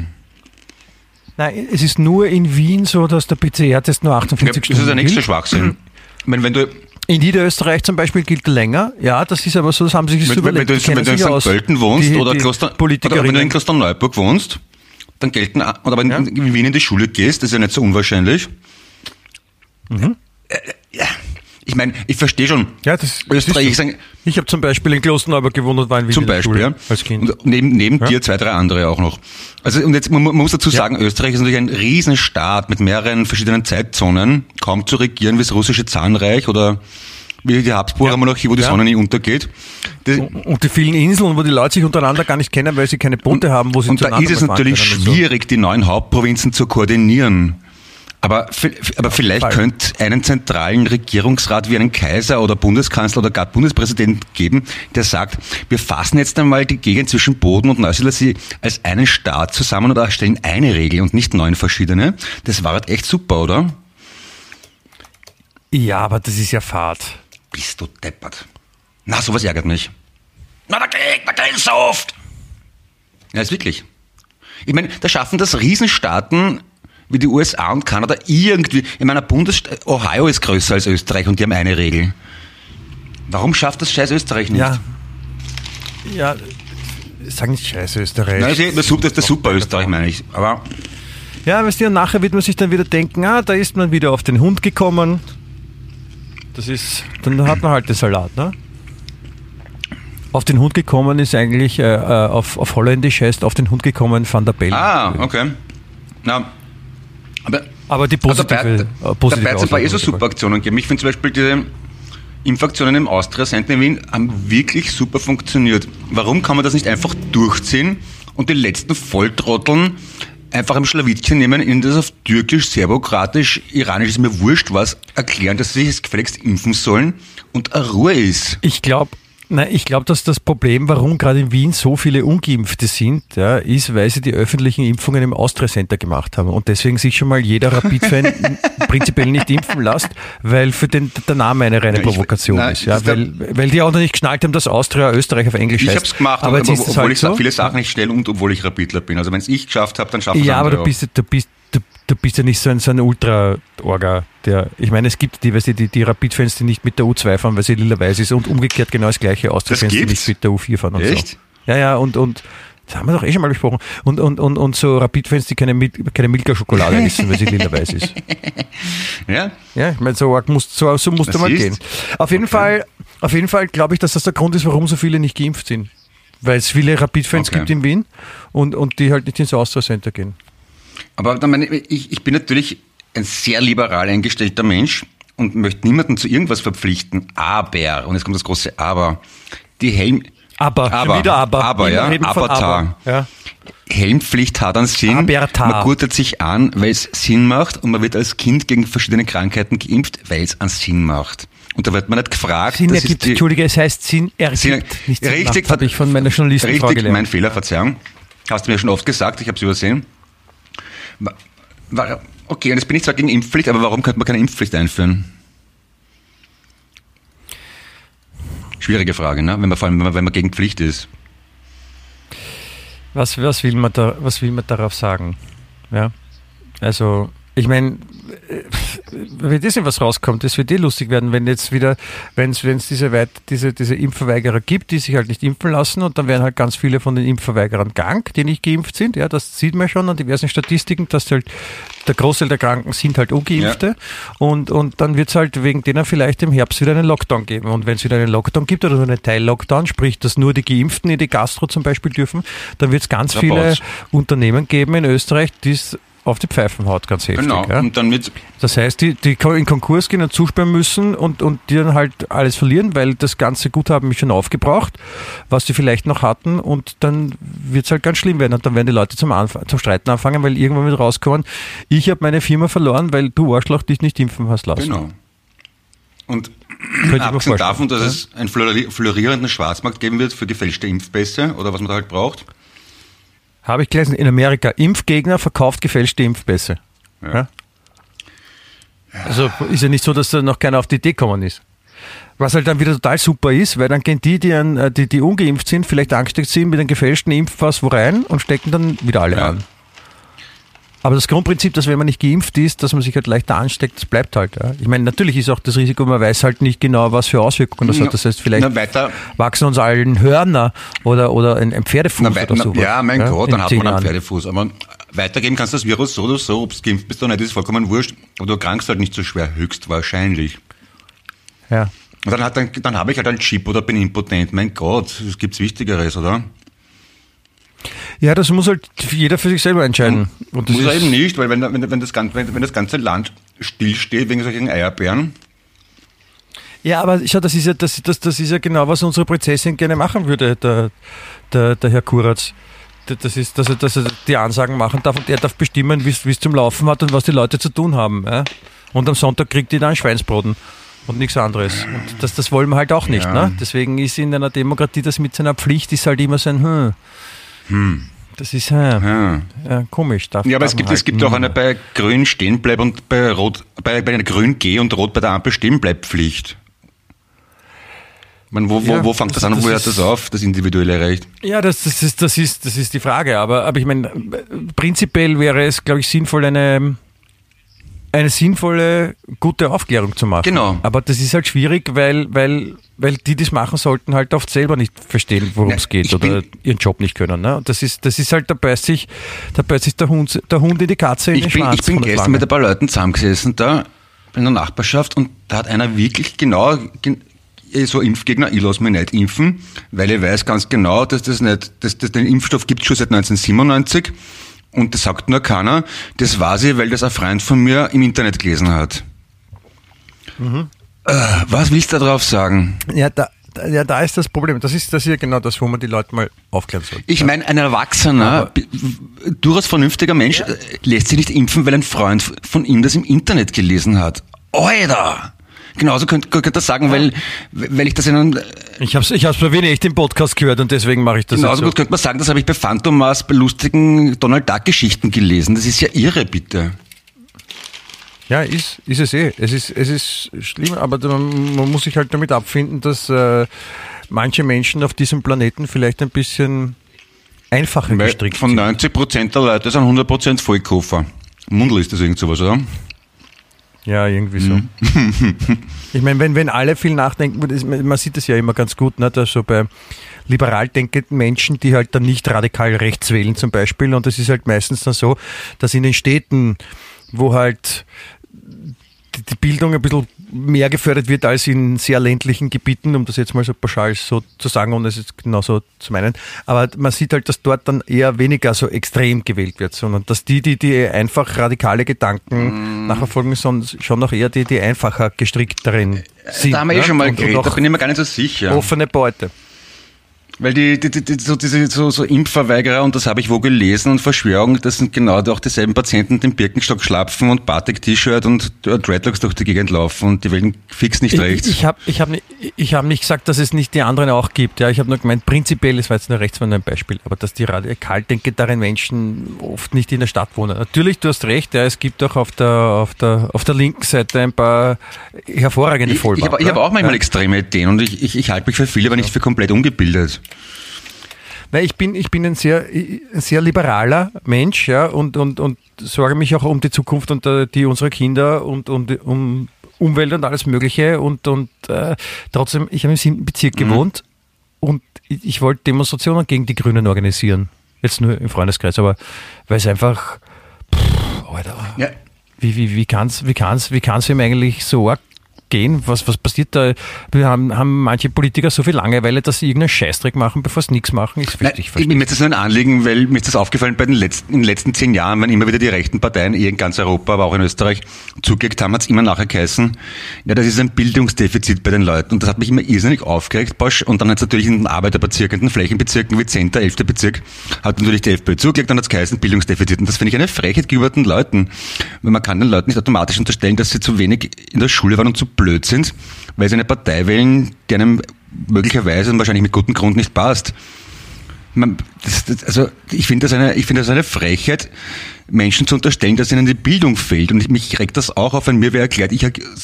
Nein, es ist nur in Wien so, dass der PCR-Test nur 48 Ja, das Stunden ist der nächste gilt. Schwachsinn. Ich meine, wenn du, In Niederösterreich zum Beispiel gilt länger. Ja, das ist aber so, das haben sie sich so wenn, wenn, überlegt. du, Die kennen wenn du in St. Pölten wohnst Die- oder, die Kloster, oder wenn du in Klosterneuburg wohnst, dann gelten, oder aber in, Ja. in Wien in die Schule gehst, das ist ja nicht so unwahrscheinlich. Mhm. Äh, ja. Ich meine, ich verstehe schon. Ja, das Österreich, ich ist so. sage, Ich habe zum Beispiel in Klosterneuburg gewohnt und war in Wien Zum Beispiel, ja. als Kind. Und neben, neben Ja. dir zwei, drei andere auch noch. Also, und jetzt, man, man muss dazu sagen, Österreich ist natürlich ein Riesenstaat mit mehreren verschiedenen Zeitzonen, kaum zu regieren wie das russische Zahnreich oder wie die Habsburger. Monarchie, wo die. Sonne nie untergeht. Das, Und die vielen Inseln, wo die Leute sich untereinander gar nicht kennen, weil sie keine Bunte haben, wo sie und da ist es natürlich und so. schwierig, die neuen Hauptprovinzen zu koordinieren. Aber, aber vielleicht könnte einen zentralen Regierungsrat wie einen Kaiser oder Bundeskanzler oder gar Bundespräsident geben, der sagt, wir fassen jetzt einmal die Gegend zwischen Boden und Neusiedlersee als einen Staat zusammen und erstellen eine Regel und nicht neun verschiedene. Das war halt echt super, oder? Ja, aber das ist ja Fahrt. Bist du deppert. Na, sowas ärgert mich. Na, der Krieg, der Krieg so oft. Ja, ist wirklich. Ich meine, da schaffen das Riesenstaaten wie die USA und Kanada irgendwie, in meiner Bundesstaat, Ohio ist größer als Österreich und die haben eine Regel. Warum schafft das scheiß Österreich nicht? Ja. Ja, sag nicht scheiße Österreich. Nein, das ist das, das, das super Österreich, meine ich. Aber Ja, weißt du, und nachher wird man sich dann wieder denken, ah, da ist man wieder auf den Hund gekommen. Das ist, dann hat man halt den Salat, ne? Auf den Hund gekommen ist eigentlich, äh, äh, auf, auf Holländisch heißt auf den Hund gekommen Van der Bellen. Ah, okay. Na, aber Aber die also positive, dabei, äh, positive dabei hat es ein paar eh so super Aktionen gegeben. Ich finde zum Beispiel diese Impfaktionen im Austria Center in Wien haben wirklich super funktioniert. Warum kann man das nicht einfach durchziehen und die letzten Volltrotteln einfach im Schlawittchen nehmen, ihnen das auf Türkisch, Serbokratisch, Iranisch, ist mir wurscht was, erklären, dass sie sich jetzt gefälligst impfen sollen und eine Ruhe ist. Ich glaube, Nein, ich glaube, dass das Problem, warum gerade in Wien so viele Ungeimpfte sind, ja, ist, weil sie die öffentlichen Impfungen im Austria Center gemacht haben und deswegen sich schon mal jeder Rapid-Fan [LAUGHS] prinzipiell nicht impfen lässt, weil für den der Name eine reine Ja, ich- Provokation nein, ist. Ja, ist weil, weil die auch noch nicht geschnallt haben, dass Austria Österreich auf Englisch Ich heißt. habe es gemacht, aber aber, obwohl halt ich so. viele Sachen nicht schnell und obwohl ich Rapidler bin. Also wenn es ich geschafft habe, dann schafft es Ja, aber du bist, du bist, du, du bist ja nicht so ein, so ein Ultra-Orga. Der, ich meine, es gibt die, weißt du, die, die Rapid-Fans, die nicht mit der U2 fahren, weil sie lila-weiß ist und umgekehrt genau das gleiche Austria-Fans, die nicht mit der U4 fahren und Echt? so. Ja, ja, und, und das haben wir doch eh schon mal besprochen. Und, und, und, und so Rapid-Fans, die keine, Mil keine Milka-Schokolade essen, weil sie lila-weiß ist. [LAUGHS] Ja? Ja, ich meine, so, muss, so, so musste Das mal ist- gehen. Auf jeden Fall, auf jeden Fall glaube ich, dass das der Grund ist, warum so viele nicht geimpft sind. Weil es viele Rapid-Fans Okay. gibt in Wien und, und die halt nicht ins Austria-Center gehen. Aber dann meine, ich, ich bin natürlich ein sehr liberal eingestellter Mensch und möchte niemanden zu irgendwas verpflichten. Aber, und jetzt kommt das große Aber, die Helm, Aber, Aber, wieder aber. aber, ja, Avatar. aber. Ja. Helmpflicht hat einen Sinn. Aberta. Man gurtet sich an, weil es Sinn macht und man wird als Kind gegen verschiedene Krankheiten geimpft, weil es einen Sinn macht. Und da wird man nicht gefragt. Sinn ergibt, die- Entschuldige, es heißt Sinn ergibt, Sinn, nicht Sinn richtig, habe ich von meiner Journalistenfrau Richtig, mein gelernt. Fehler, Verzeihung. Hast du mir schon oft gesagt, ich habe es übersehen. Okay, und jetzt bin ich zwar gegen Impfpflicht, aber warum könnte man keine Impfpflicht einführen? Schwierige Frage, ne? wenn man vor allem wenn man, wenn man gegen Pflicht ist. Was, was, will man da, was will man darauf sagen? Ja? Also, ich meine, wenn das was rauskommt, das wird eh lustig werden, wenn jetzt wieder, wenn es diese, weit, diese, diese Impfverweigerer gibt, die sich halt nicht impfen lassen und dann werden halt ganz viele von den Impfverweigerern krank, die nicht geimpft sind. Ja, das sieht man schon an diversen Statistiken, dass halt der Großteil der Kranken sind halt Ungeimpfte und, und dann wird es halt wegen denen vielleicht im Herbst wieder einen Lockdown geben. Und wenn es wieder einen Lockdown gibt oder nur einen Teil-Lockdown, sprich, dass nur die Geimpften in die Gastro zum Beispiel dürfen, dann wird es ganz Da viele baut's. Unternehmen geben in Österreich, die es auf die Pfeifen haut, ganz heftig. Genau. Ja? Und dann mit, Das heißt, die, die in Konkurs gehen und zusperren müssen und, und die dann halt alles verlieren, weil das ganze Guthaben ist schon aufgebraucht, was sie vielleicht noch hatten und dann wird es halt ganz schlimm werden und dann werden die Leute zum, Anf zum Streiten anfangen, weil irgendwann wird rauskommen, ich habe meine Firma verloren, weil du Arschloch dich nicht impfen hast lassen. genau. Und abgesehen davon, dass Ja. es einen flori- florierenden Schwarzmarkt geben wird für gefälschte Impfpässe oder was man da halt braucht. Habe ich gelesen, in Amerika, Impfgegner verkauft gefälschte Impfpässe. Ja. Also ist ja nicht so, dass da noch keiner auf die Idee gekommen ist. Was halt dann wieder total super ist, weil dann gehen die, die, an, äh, die, die ungeimpft sind, vielleicht angesteckt sind mit einem gefälschten Impfpass wo rein und stecken dann wieder alle Ja. an. Aber das Grundprinzip, dass wenn man nicht geimpft ist, dass man sich halt leichter ansteckt, das bleibt halt. Ja. Ich meine, natürlich ist auch das Risiko, man weiß halt nicht genau, was für Auswirkungen das Na, hat. Das heißt, vielleicht wachsen uns allen Hörner oder, oder ein, ein Pferdefuß Na, oder sowas. ja, mein Gott, in dann hat man einen. Pferdefuß. Aber weitergeben kannst du das Virus so oder so, ob du geimpft bist oder nicht, ist vollkommen wurscht. Aber du erkrankst halt nicht so schwer, höchstwahrscheinlich. Ja. Und dann, hat, dann, dann habe ich halt einen Chip oder bin impotent. Mein Gott, es gibt's Wichtigeres, oder? Ja, das muss halt jeder für sich selber entscheiden. Und das Muss er eben nicht, weil wenn, wenn, wenn, das, ganze, wenn, wenn das ganze Land stillsteht wegen solchen Eierbären, Ja, aber schau, das ist ja, das, das, das ist ja genau, was unsere Prinzessin gerne machen würde, der, der, der Herr Kuratz. Das ist, dass er, dass er die Ansagen machen darf und er darf bestimmen, wie es zum Laufen hat und was die Leute zu tun haben. Ja? Und am Sonntag kriegt die dann Schweinsbraten und nichts anderes. Und das, das wollen wir halt auch nicht. Ja. Ne? Deswegen ist in einer Demokratie das mit seiner Pflicht ist halt immer so ein hm. Das ist äh, ja. ja, komisch. Darf, Ja, aber es gibt, man es halt gibt auch eine bei Grün stehen bleib und bei Rot, bei, bei einer Grün geh und Rot bei der Ampel stehen bleib Pflicht. meine, wo, wo, Ja, wo fängt das, das- an und wo hört das auf, das individuelle Recht? Ja, das, das, ist, das, ist, das ist die Frage. Aber, aber ich meine, prinzipiell wäre es, glaube ich, sinnvoll, eine, eine sinnvolle, gute Aufklärung zu machen. Genau. Aber das ist halt schwierig, weil, weil, weil die, die das machen sollten, halt oft selber nicht verstehen, worum es geht oder ihren Job nicht können. Ne? Und das ist, das ist halt, da beißt sich, da beißt sich der Hund, der Hund in die Katze in Ich den bin, Schwanz. ich bin gestern mit ein paar Leuten zusammengesessen da in der Nachbarschaft und da hat einer wirklich genau gen- eh, so Impfgegner, ich lasse mich nicht impfen, weil ich weiß ganz genau, dass das nicht, dass, dass den Impfstoff gibt schon seit 1997 und das sagt nur keiner. Das weiß ich, weil das ein Freund von mir im Internet gelesen hat. Mhm. Äh, was willst du darauf sagen? Ja, da, ja, da ist das Problem. Das ist, das ja genau das, wo man die Leute mal aufklären sollte. Ich meine, ein erwachsener, durchaus vernünftiger Mensch äh, lässt sich nicht impfen, weil ein Freund von ihm das im Internet gelesen hat. Alter! Genauso könnte könnt das sagen, weil, weil ich das in einem, Ich habe es ich hab's bei Wien echt im Podcast gehört und deswegen mache ich das genauso jetzt so. gut könnte man sagen, das habe ich bei Phantomas bei lustigen Donald Duck Geschichten gelesen. Das ist ja irre, bitte. Ja, ist, ist es eh. Es ist, es ist schlimm, aber man, man muss sich halt damit abfinden, dass äh, manche Menschen auf diesem Planeten vielleicht ein bisschen einfacher Weil gestrickt von sind. 90 Prozent der Leute sind 100 Prozent Vollkoffer. Mundel ist das irgend sowas, oder? Ja, irgendwie so. [LAUGHS] Ich meine, wenn, wenn alle viel nachdenken, das- man sieht das ja immer ganz gut, ne, dass so bei liberal denkenden Menschen, die halt dann nicht radikal rechts wählen zum Beispiel, und das ist halt meistens dann so, dass in den Städten, wo halt die Bildung ein bisschen mehr gefördert wird als in sehr ländlichen Gebieten, um das jetzt mal so pauschal so zu sagen, ohne es jetzt genauso zu meinen. Aber man sieht halt, dass dort dann eher weniger so extrem gewählt wird, sondern dass die, die, die einfach radikale Gedanken nachverfolgen, son- schon noch eher die, die einfacher gestrickteren sind. da haben wir eh ne? schon mal Und- und geredet, da bin ich mir gar nicht so sicher. offene Beute. Weil die, die, die, die so, diese so, so Impfverweigerer, und das habe ich wo gelesen, und Verschwörung, das sind genau auch dieselben Patienten, die im Birkenstock schlapfen und Batik-T-Shirt und Dreadlocks durch die Gegend laufen und die wählen fix nicht rechts. Ich, ich habe ich hab, nicht- ich hab nicht gesagt, dass es nicht die anderen auch gibt. Ja, ich habe nur gemeint, prinzipiell, das war jetzt nur rechts von ein Beispiel, aber dass die radikal denkenderen Menschen oft nicht in der Stadt wohnen. Natürlich, du hast recht, ja, es gibt auch auf der, auf der, auf der linken Seite ein paar hervorragende ich ich Vollbart. habe ich hab auch manchmal ja. extreme Ideen und ich, ich, ich halte mich für viele, aber nicht für komplett ungebildet. Weil ich bin, ich bin ein sehr, sehr liberaler Mensch, ja, und, und, und sorge mich auch um die Zukunft und äh, die unserer Kinder und, und um Umwelt und alles Mögliche. Und, und äh, trotzdem, ich habe im siebten Bezirk gewohnt und ich, ich wollte Demonstrationen gegen die Grünen organisieren. Jetzt nur im Freundeskreis, aber weil es einfach, pff, Alter, Ja. wie, wie, wie kann es wie kann's, wie kann's ihm eigentlich so arg gehen? Was, was passiert da? Wir haben, haben manche Politiker so viel Langeweile, dass sie irgendeinen Scheißdreck machen, bevor sie nichts machen. Ich, Nein, ich mir ist das nur ein Anliegen, weil mir ist das aufgefallen bei den letzten, in den letzten zehn Jahren, wenn immer wieder die rechten Parteien, eh in ganz Europa, aber auch in Österreich, zugelegt haben, hat es immer nachher geheißen, ja, das ist ein Bildungsdefizit bei den Leuten. Und das hat mich immer irrsinnig aufgeregt. Bosch. Und dann hat es natürlich in den Arbeiterbezirken, in den Flächenbezirken wie 10., 11. Bezirk, hat natürlich die FPÖ zugelegt, dann hat es geheißen Bildungsdefizit. Und das finde ich eine Frechheit gegenüber den Leuten. Weil man kann den Leuten nicht automatisch unterstellen, dass sie zu wenig in der Schule waren und zu blöd sind, weil sie eine Partei wählen, die einem möglicherweise und wahrscheinlich mit gutem Grund nicht passt. Man, das, das, also ich finde das eine, ich finde das eine Frechheit, Menschen zu unterstellen, dass ihnen die Bildung fehlt. Und ich, mich regt das auch auf, wenn mir wer erklärt, ich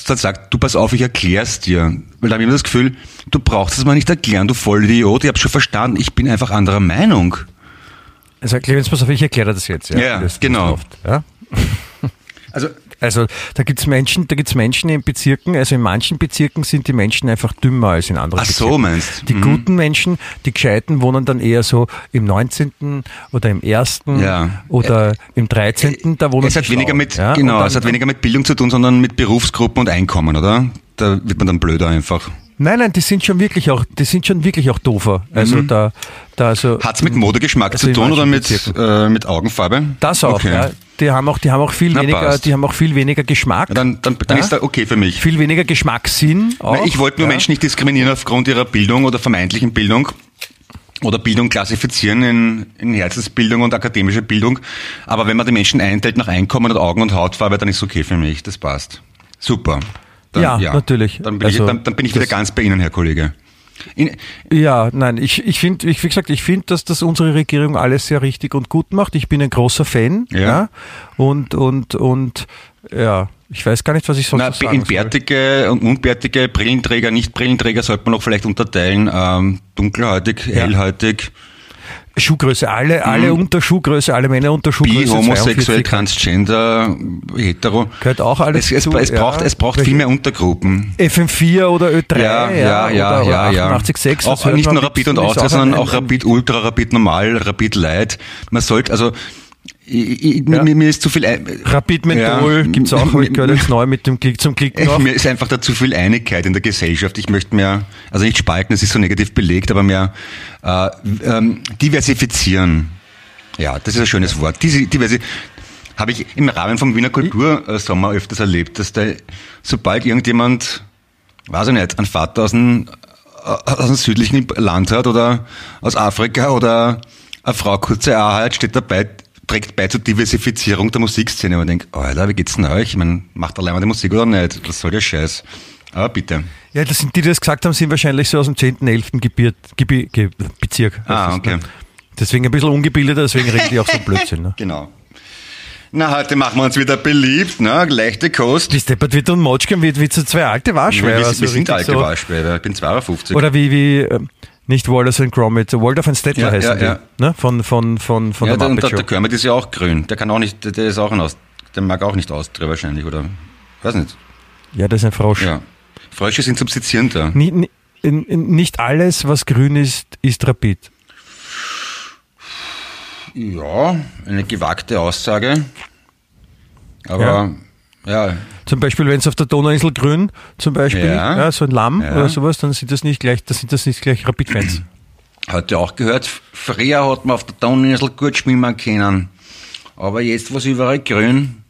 dann sagt, du pass auf, ich erklär's dir. Weil da habe ich immer das Gefühl, du brauchst es mal nicht erklären, du Vollidiot, ich habe schon verstanden, ich bin einfach anderer Meinung. Also Clemens, pass auf, ich erkläre das jetzt. Ja, Ja, Das- genau. läuft, ja? Also Also da gibt's Menschen, da gibt's Menschen in Bezirken, also in manchen Bezirken sind die Menschen einfach dümmer als in anderen Ach so, Bezirken. meinst du? Die Mhm. guten Menschen, die Gescheiten wohnen dann eher so im 19. oder im 1. Ja. oder im 13. Da wohnen es hat die weniger mit, ja? genau, dann- es hat weniger mit Bildung zu tun, sondern mit Berufsgruppen und Einkommen, oder? Da wird man dann blöder einfach. Nein, nein, die sind schon wirklich auch, die sind schon wirklich auch doofer. Also da, da also. Hat's mit Modegeschmack Also zu tun oder mit, äh, mit Augenfarbe? Das auch, Okay. ja. Die haben auch, die haben auch viel Na, weniger, passt. die haben auch viel weniger Geschmack. Ja, dann, dann, dann Ja? ist das okay für mich. viel weniger Geschmackssinn. Auch, Nein, ich wollte nur ja. Menschen nicht diskriminieren aufgrund ihrer Bildung oder vermeintlichen Bildung oder Bildung klassifizieren in, in Herzensbildung und akademische Bildung. Aber wenn man die Menschen einteilt nach Einkommen und Augen- und Hautfarbe, dann ist es okay für mich. Das passt. Super. Dann, Ja, natürlich. Dann bin, ich, Also, dann, dann bin ich wieder ganz bei Ihnen, Herr Kollege. In, Ja, nein, ich, ich finde, ich, wie gesagt, ich finde, dass das unsere Regierung alles sehr richtig und gut macht. Ich bin ein großer Fan. Ja. Und, und, und, ja, Ich weiß gar nicht, was ich sonst Na, sagen in bärtige und unbärtige Brillenträger, nicht Brillenträger sollte man noch vielleicht unterteilen. Ähm, dunkelhäutig, hellhäutig, soll. Schuhgröße, alle, alle unter Schuhgröße, alle Männer unter bi, Schuhgröße. homosexuell, 42. transgender, hetero. Gehört auch alles Es, es, es ja. braucht, es braucht viel mehr Untergruppen. FM4 oder Ö3, Ja, ja, ja, oder, ja, oder ja. 88,6. Auch nicht nur Rapid und Austria, sondern auch Rapid Ultra, Rapid Normal, Rapid Light. Man sollte, also, ich, ich, Ja. mir, mir ist zu viel, ein- Rapid Menthol Ja. gibt's auch, habe ich gehört, jetzt neu mit dem Klick zum Klicken noch. Mir ist einfach da zu viel Einigkeit in der Gesellschaft. Ich möchte mehr, also nicht spalten, das ist so negativ belegt, aber mehr äh, ähm, diversifizieren. Ja, das ist ein schönes Wort. Diese Diversi habe ich im Rahmen vom Wiener Kultursommer öfters erlebt, dass da, sobald irgendjemand, weiß ich nicht, einen Vater aus dem, äh, aus dem südlichen Land hat oder aus Afrika oder eine Frau kurze Haare hat, steht dabei, trägt bei zur Diversifizierung der Musikszene. Und ich denke, Alter, wie geht's denn euch? Ich meine, macht allein mal die Musik oder nicht? Was soll der Scheiß? Aber bitte. Ja, das sind die, die das gesagt haben, sind wahrscheinlich so aus dem 10., 11. Gebiet, Gebi, Ge, Bezirk. Ah, okay. ne? Deswegen ein bisschen ungebildeter, deswegen reden die auch so Blödsinn. Ne? [LAUGHS] Genau. Na, heute machen wir uns wieder beliebt, ne? Leichte Kost. Bis deppert wird und Motschken wird wie so zwei alte Waschweiber. wir, so wir sind alte so. Waschbäder. Ich bin 52. Oder wie, wie ähm, nicht Wallace and Gromit, Waldorf and Stettler Ja, heißen ja, die. ja. Ne? Von, von, von, von ja, der Muppet der, Show. der Kermit ist ja auch grün. Der kann auch nicht, der ist auch ein Aus, der mag auch nicht Austria wahrscheinlich, oder? Weiß nicht. Ja, das ist ein Frosch. Ja. Frösche sind substituierender. Ni- ni- in- in- Nicht alles, was grün ist, ist Rapid. Ja, eine gewagte Aussage. Aber, ja, Zum Beispiel, wenn es auf der Donauinsel grün, zum Beispiel, Ja. ja. so ein Lamm Ja. oder sowas, dann sind das nicht gleich, das sind das nicht gleich Rapid-Fans. [CLEARS THROAT] Heute auch gehört, früher hat man auf der Donauinsel gut schwimmen können. Aber jetzt, was überall grün,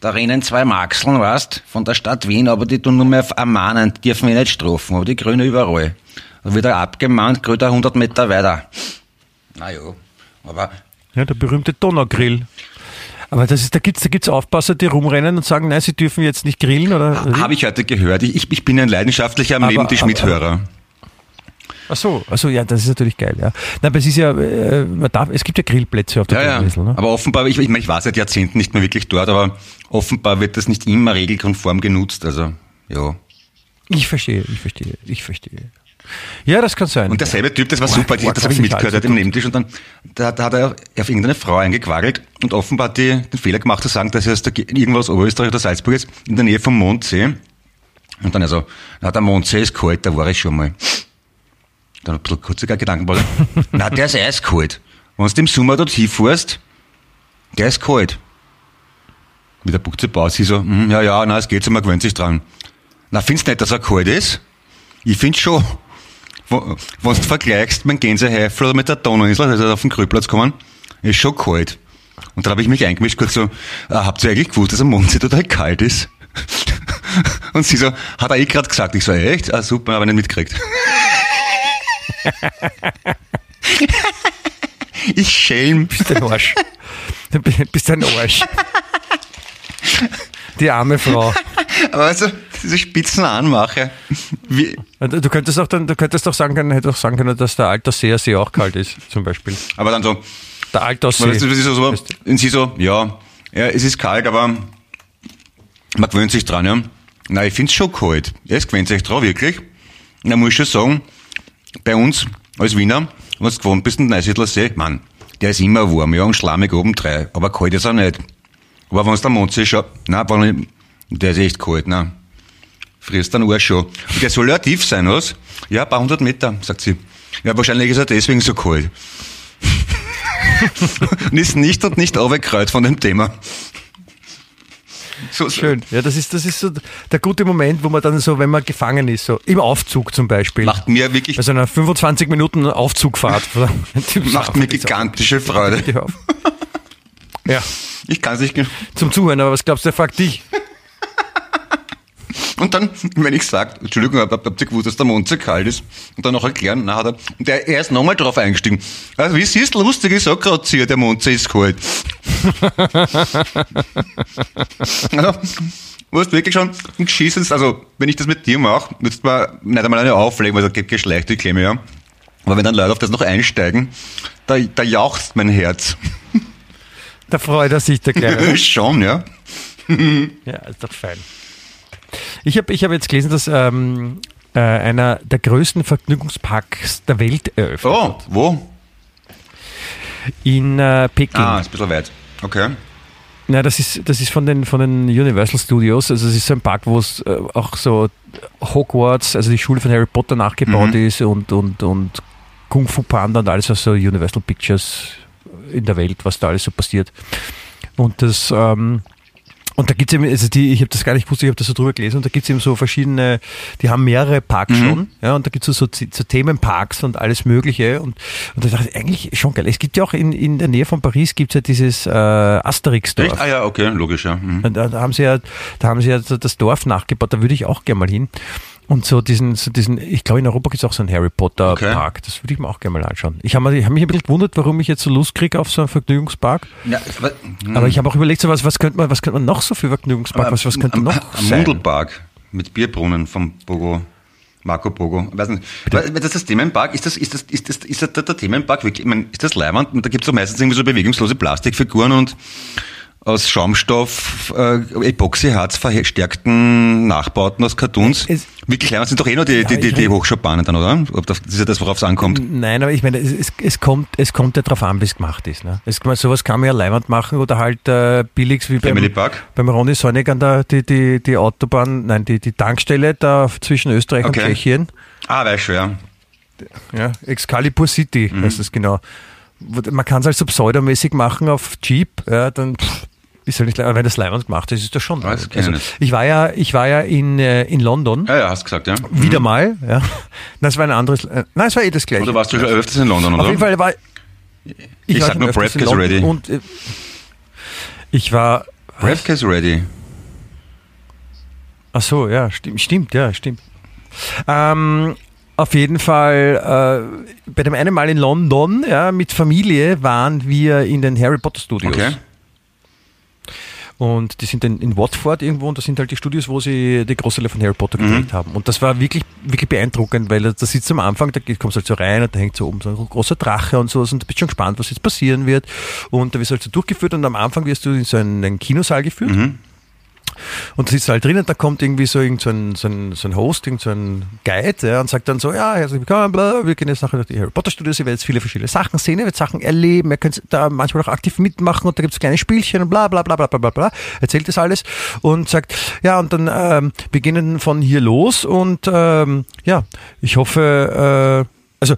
da rennen zwei Maxeln, weißt, von der Stadt Wien, aber die tun nur mehr ermahnen, die dürfen wir nicht strafen, aber die Grünen überall. Da wird er abgemahnt, er 100 Meter weiter. Na ja, aber Ja, der berühmte Donaugrill. Aber das ist, da gibt's da gibt's Aufpasser, die rumrennen und sagen, nein, sie dürfen jetzt nicht grillen oder. habe ich heute gehört, ich, ich, bin ein leidenschaftlicher Aber- Neben die Schmidt-Hörer. Ach so, also ja, das ist natürlich geil, ja. Nein, aber es ist ja, äh, man darf, es gibt ja Grillplätze auf der Ja, ja. Donauinsel, ne? Aber offenbar, ich, ich, meine, ich war seit Jahrzehnten nicht mehr wirklich dort, aber offenbar wird das nicht immer regelkonform genutzt. Also, ja. Ich verstehe, ich verstehe, ich verstehe. Ja, das kann sein. Und derselbe Typ, das war Boah, super, boah, das habe ich mitgehört alles heute im Nebentisch und dann da, da hat er auf irgendeine Frau eingequagelt und offenbar hat die den Fehler gemacht zu sagen, dass er aus der, Ge- irgendwo aus Oberösterreich oder Salzburg ist, in der Nähe vom Mondsee. Und dann also, na, der Mondsee ist kalt, da war ich schon mal. Dann ein bisschen kurzer Gedankenpause. [LAUGHS] na, der ist eiskalt. Wenn du im Sommer dort hinfährst, der ist kalt. Mit der Buchse Pause, sie so, "Hm, ja, ja, na, es geht so, man gewöhnt sich dran. Na, findest du nicht, dass er kalt ist? Ich find's schon. Wenn du vergleichst mit dem Gänseheifel mit der Donauinsel, also auf den Grillplatz kommen, ist schon kalt. Und dann habe ich mich eingemischt, kurz so, ah, habt ihr eigentlich gewusst, dass am Mondsee total kalt ist? [LAUGHS] Und sie so, hat er eh gerade gesagt. Ich so, echt? Ah, super, habe ich nicht mitgekriegt. [LAUGHS] ich schelm. bist ein Arsch. Du bist ein Arsch. [LAUGHS] Die arme Frau. Aber also, diese spitzen Anmache. Wie, Du könntest auch dann, du könntest auch sagen können, hätte auch sagen können, dass der Alterssee See auch kalt ist, zum Beispiel. aber dann so, Der Alterssee. Das ist so, so, und sie so, ja, ja, es ist kalt, aber man gewöhnt sich dran, ja. Na, ich find's schon kalt. Ja, es gewöhnt sich dran, wirklich. Na, muss ich schon sagen, bei uns als Wiener, wenn du gewohnt bist, in Neusiedler See, Mann, der ist immer warm, ja, und schlammig obendrein, aber kalt ist er nicht. Aber wenn du der Mondsee schaut, ich, der ist echt kalt, na. Frisst dann Arsch schon. Und der soll ja tief sein, was? Ja, ein paar hundert Meter, sagt sie. Ja, wahrscheinlich ist er deswegen so kalt. [LAUGHS] und ist nicht und nicht aufgekreut von dem Thema. So, so. Schön. Ja, das ist, das ist so der gute Moment, wo man dann so, wenn man gefangen ist, so im Aufzug zum Beispiel. Macht mir wirklich, Also einer 25 Minuten Aufzugfahrt. [LAUGHS] macht mir gigantische Freude. Ja, [LAUGHS] Ich kann es nicht. zum Zuhören, aber was glaubst du, der fragt dich? Und dann, wenn ich sage, Entschuldigung, hab- habt ihr gewusst, dass der Mond so kalt ist? Und dann noch erklären, na, hat er, und der, er ist nochmal drauf eingestiegen. Also, wie siehst du, lustig, ich sag grad dir, der Mond ist kalt. [LAUGHS] also, du hast wirklich schon ein geschissenes, also, wenn ich das mit dir mache, würdest du mir nicht einmal eine auflegen, weil das geht geschleicht, die Klemme, ja. Aber wenn dann Leute auf das noch einsteigen, da, da jauchzt mein Herz. Da freut er sich, der Kleine. [LAUGHS] Schon, ja. ja, ist doch fein. Ich habe ich hab jetzt gelesen, dass ähm, äh, einer der größten Vergnügungsparks der Welt eröffnet Oh, wo? In äh, Peking. Ah, ist ein bisschen weit. Okay. Na, das ist, das ist von den, von den Universal Studios. Also es ist so ein Park, wo es äh, auch so Hogwarts, also die Schule von Harry Potter nachgebaut Mhm. ist und, und, und Kung Fu Panda und alles, was so Universal Pictures in der Welt, was da alles so passiert. Und das, ähm, und da gibt es eben, also die, ich habe das gar nicht gewusst, ich habe das so drüber gelesen und da gibt es eben so verschiedene, die haben mehrere Parks schon, ja, und da gibt es so, so, so Themenparks und alles Mögliche und, und da dachte ich, eigentlich schon geil. Es gibt ja auch in, in der Nähe von Paris gibt es ja dieses äh, Asterix-Dorf. Echt? Ah ja, okay, logisch, ja. Mhm. Da, da haben sie ja, da haben sie ja das Dorf nachgebaut, da würde ich auch gerne mal hin. Und so diesen, so diesen, ich glaube in Europa gibt es auch so einen Harry Potter Okay. Park, das würde ich mir auch gerne mal anschauen. Ich habe hab mich ein bisschen gewundert, warum ich jetzt so Lust kriege auf so einen Vergnügungspark. Ja, wa- Aber ich habe auch überlegt, so was, was könnte man, was könnte man noch so für Vergnügungspark, was, was könnte am, noch am sein? Mundelpark mit Bierbrunnen vom Bogo. Marco Bogo. Weiß nicht. Das ist das Themenpark, ist das, ist das, ist das, ist das der, der Themenpark wirklich, ich meine, ist das Leimand? Und da gibt es doch meistens irgendwie so bewegungslose Plastikfiguren und aus Schaumstoff, äh, Epoxyharz verstärkten Nachbauten aus Cartoons. Es- wirklich Leimand sind doch eh nur die, die, die, die rede- Hochschaubahnen dann, oder? Ob das, das ist ja das, worauf es ankommt. Nein, aber ich meine, es, es, kommt, es kommt ja drauf an, wie es gemacht ist. Ne? Es, sowas kann man ja Leihwand machen oder halt äh, billig wie beim, beim Ronny Sonnig an der die, die, die Autobahn, nein, die, die Tankstelle da zwischen Österreich Okay. und Tschechien. Ah, weiß schon, ja. Ja, Excalibur City Mhm. heißt es genau. Man kann es halt so pseudomäßig machen auf Jeep, ja, dann pff, ist halt nicht, aber wenn das Leihwand gemacht ist, ist das schon. Das kenn ich ich war ja, ich war ja in, äh, in London, Ja, ja, hast gesagt, ja. wieder mal, ja. Das war ein anderes, äh, nein, es war eh das gleiche. Oder warst du schon öfters in London, oder? Auf jeden Fall war Ich war sag nur London Ready. Und, äh, ich war, Breath Case Ready. ach so, ja, stimmt, stimmt, ja, stimmt. Ähm, auf jeden Fall, äh, bei dem einen Mal in London, ja, mit Familie waren wir in den Harry Potter Studios. Okay. Und die sind in, in Watford irgendwo und das sind halt die Studios, wo sie die Großteile von Harry Potter gedreht haben. Und das war wirklich, wirklich beeindruckend, weil da sitzt am Anfang, da kommst du halt so rein und da hängt so oben so ein großer Drache und so und du bist schon gespannt, was jetzt passieren wird. Und da wirst du halt so durchgeführt und am Anfang wirst du in so einen, einen Kinosaal geführt. Und sitzt halt drin und da kommt irgendwie so, irgend so, ein, so, ein, so ein Host, irgend so ein Guide ja, und sagt dann so, ja, herzlich willkommen, bla, wir gehen jetzt nachher durch die Harry Potter Studios, ihr werdet jetzt viele verschiedene Sachen sehen, ihr werdet Sachen erleben, ihr könnt da manchmal auch aktiv mitmachen und da gibt es kleine Spielchen und bla bla bla bla bla bla bla, erzählt das alles und sagt, ja, und dann ähm, beginnen von hier los und ähm, ja, ich hoffe, äh, also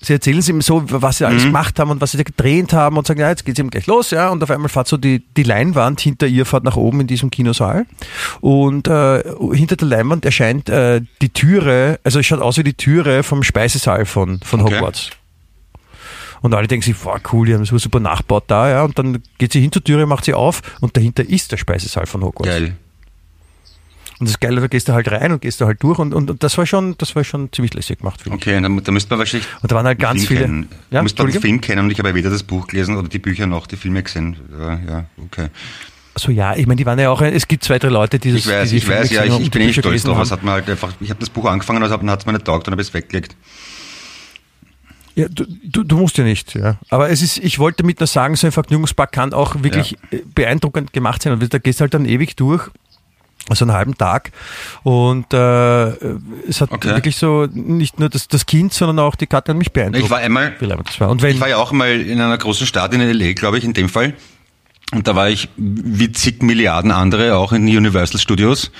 Sie erzählen es ihm so, was sie alles gemacht haben und was sie da gedreht haben und sagen, ja, jetzt geht's eben gleich los, ja. Und auf einmal fährt so die, die Leinwand hinter ihr, fährt nach oben in diesem Kinosaal. Und äh, hinter der Leinwand erscheint äh, die Türe, also es schaut aus wie die Türe vom Speisesaal von, von Okay. Hogwarts. Und alle denken sich, boah, cool, die haben so super nachgebaut da, ja. Und dann geht sie hin zur Türe, macht sie auf und dahinter ist der Speisesaal von Hogwarts. Geil. Und das Geile, da gehst du halt rein und gehst du halt durch und, und, und das war schon, das war schon ziemlich lässig gemacht, finde ich. Okay, dann, da müsste man wahrscheinlich Und da waren halt ganz viele. Kennen. Ja, Ja, müsste man den? Film kennen und ich habe ja weder das Buch gelesen oder die Bücher noch die Filme gesehen. Ja, ja okay. So ja, ich meine, die waren ja auch, es gibt zwei, drei Leute, die das Ich weiß, die die ich weiß, ja, ich, ich bin eh stolz drauf. Es hat mir halt einfach, ich habe das Buch angefangen, dann hat es mir nicht taugt und habe es weggelegt. Ja, du, du, du musst ja nicht, ja. Aber es ist, ich wollte damit nur sagen, so ein Vergnügungspark kann auch wirklich äh, beeindruckend gemacht sein. Und da gehst du halt dann ewig durch. Also einen halben Tag. Und äh, es hat Okay. wirklich so nicht nur das, das Kind, sondern auch die Katja hat mich beeindruckt. Ich war einmal, war. Und wenn, ich war ja auch mal in einer großen Stadt in L.A., glaube ich, in dem Fall. Und da war ich wie zig Milliarden andere auch in Universal Studios.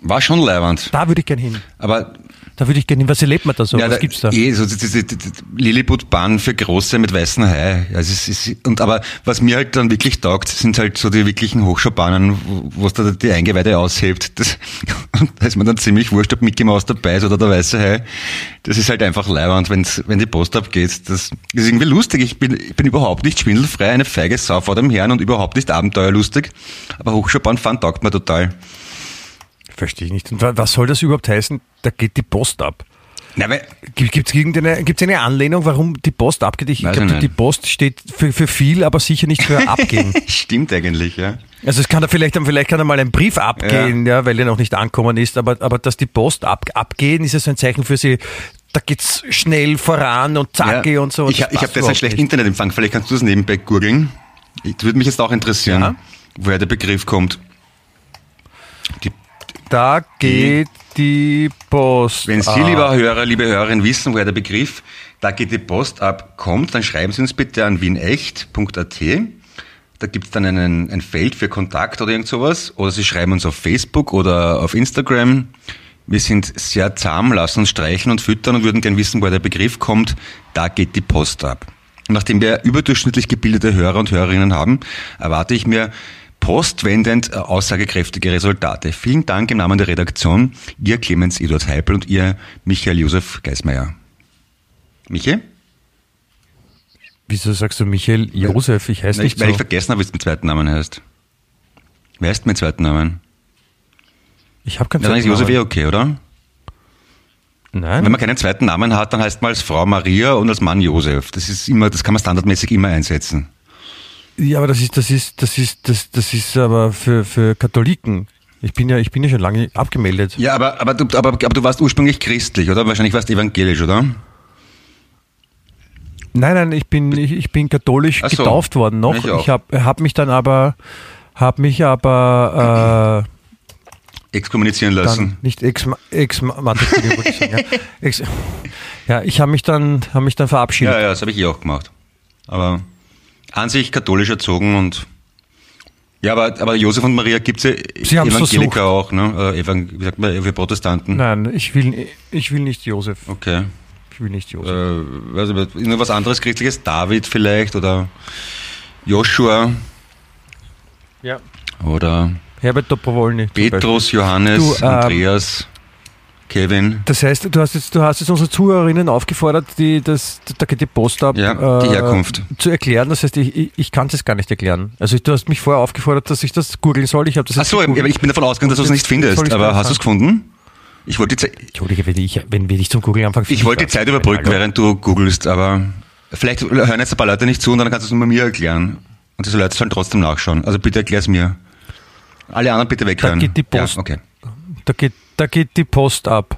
War schon leiwand. da würde ich gern hin. Aber Da würde ich gern hin. Was erlebt man da so? Was da- gibt's da? Eh, so diese, Lilliput-Bahn für Große mit weißen Hai. Ja, es ist, es ist, und aber was mir halt dann wirklich taugt, sind halt so die wirklichen Hochschaubahnen, wo es da die Eingeweide aushebt. Das, und da ist man dann ziemlich wurscht, ob Mickey Mouse dabei ist oder der weiße Hai. Das ist halt einfach leiwand, wenn's, wenn die Post abgeht. Das ist irgendwie lustig. Ich bin, ich bin überhaupt nicht schwindelfrei, eine feige Sau vor dem Herrn und überhaupt nicht abenteuerlustig. Aber Hochschaubahn taugt mir total. Verstehe ich nicht. Und wa- was soll das überhaupt heißen? Da geht die Post ab. Gibt es irgendeine gibt's eine Anlehnung, warum die Post abgeht? Ich glaube, die Post steht für, für viel, aber sicher nicht für [LAUGHS] abgehen. stimmt eigentlich, ja. also es kann da vielleicht, vielleicht kann da mal ein Brief abgehen, ja. weil der noch nicht angekommen ist, aber, aber dass die Post ab, abgehen, ist ja so ein Zeichen für sie, da geht's schnell voran und zacke Ja. und so. und Ich, ich habe überhaupt schlecht nicht. Internetempfang, vielleicht kannst du das nebenbei googeln. Das würde mich jetzt auch interessieren. Ja. woher der Begriff kommt. Die, Da geht die Post. wenn Sie, ab. lieber Hörer, liebe Hörerin, wissen, woher der Begriff da geht die Post ab kommt, dann schreiben Sie uns bitte an wienecht.at. Da gibt's dann einen, ein Feld für Kontakt oder irgend sowas. Oder Sie schreiben uns auf Facebook oder auf Instagram. Wir sind sehr zahm, lassen uns streicheln und füttern und würden gern wissen, woher der Begriff kommt. Da geht die Post ab. Und nachdem wir überdurchschnittlich gebildete Hörer und Hörerinnen haben, erwarte ich mir postwendend äh, aussagekräftige Resultate. Vielen Dank im Namen der Redaktion. Ihr Clemens Eduard Heipel und ihr Michael Josef Geismeier. Michi? Wieso sagst du Michael Josef? Ich heiße nicht ich, weil so. ich vergessen habe, wie es mit zweiten Namen heißt. Wer heißt mit zweiten Namen? Ich habe keinen Ja, dann ist zweiten Josef eh Namen. okay, oder? Nein. Wenn man keinen zweiten Namen hat, dann heißt man als Frau Maria und als Mann Josef. Das ist immer, das kann man standardmäßig immer einsetzen. Ja, aber das ist, das ist, das ist, das, das ist aber für, für Katholiken. Ich bin ja, ich bin ja schon lange abgemeldet. Ja, aber, aber, du, aber, aber du warst ursprünglich christlich, oder? Wahrscheinlich warst du evangelisch, oder? Nein, nein, ich bin, ich, ich bin katholisch so. getauft worden noch. Ich. Ich habe hab mich dann aber, habe mich aber äh, Exkommunizieren lassen. nicht ex ex, ja ich habe mich dann, habe mich dann verabschiedet. Ja, ja, das habe ich eh auch gemacht. Aber an sich katholisch erzogen und ja, aber, aber Josef und Maria gibt's ja Sie Evangeliker auch, ne? Äh, Evang wie sagt man, für Protestanten. Nein, ich will, ich will nicht Josef. Okay. Ich will nicht Josef. Äh, weiß nicht, irgendwas was anderes Christliches? David vielleicht oder Joshua ja. oder Herbert Dobrowolny. Petrus, Johannes, Du, ähm, Andreas, Kevin. Das heißt, du hast jetzt, du hast jetzt unsere Zuhörerinnen aufgefordert, die das, da geht die Post ab, Ja, die Herkunft. zu erklären. Das heißt, ich, ich, kann es gar nicht erklären. Also du hast mich vorher aufgefordert, dass ich das googeln soll. Ich habe das Ach so, gegoogelt. ich bin davon ausgegangen, dass du es nicht findest. Aber hast du es gefunden? Ich wollte die, Ze- Entschuldige, wenn ich, wenn wir nicht zum Googeln anfangen. ich wollte die Zeit überbrücken, während du googelst, aber vielleicht hören jetzt ein paar Leute nicht zu und dann kannst du es nur mir erklären. Und diese Leute sollen trotzdem nachschauen. Also bitte erklär es mir. Alle anderen bitte weghören. geht die Post. Ja, okay. Da geht, da geht die Post ab.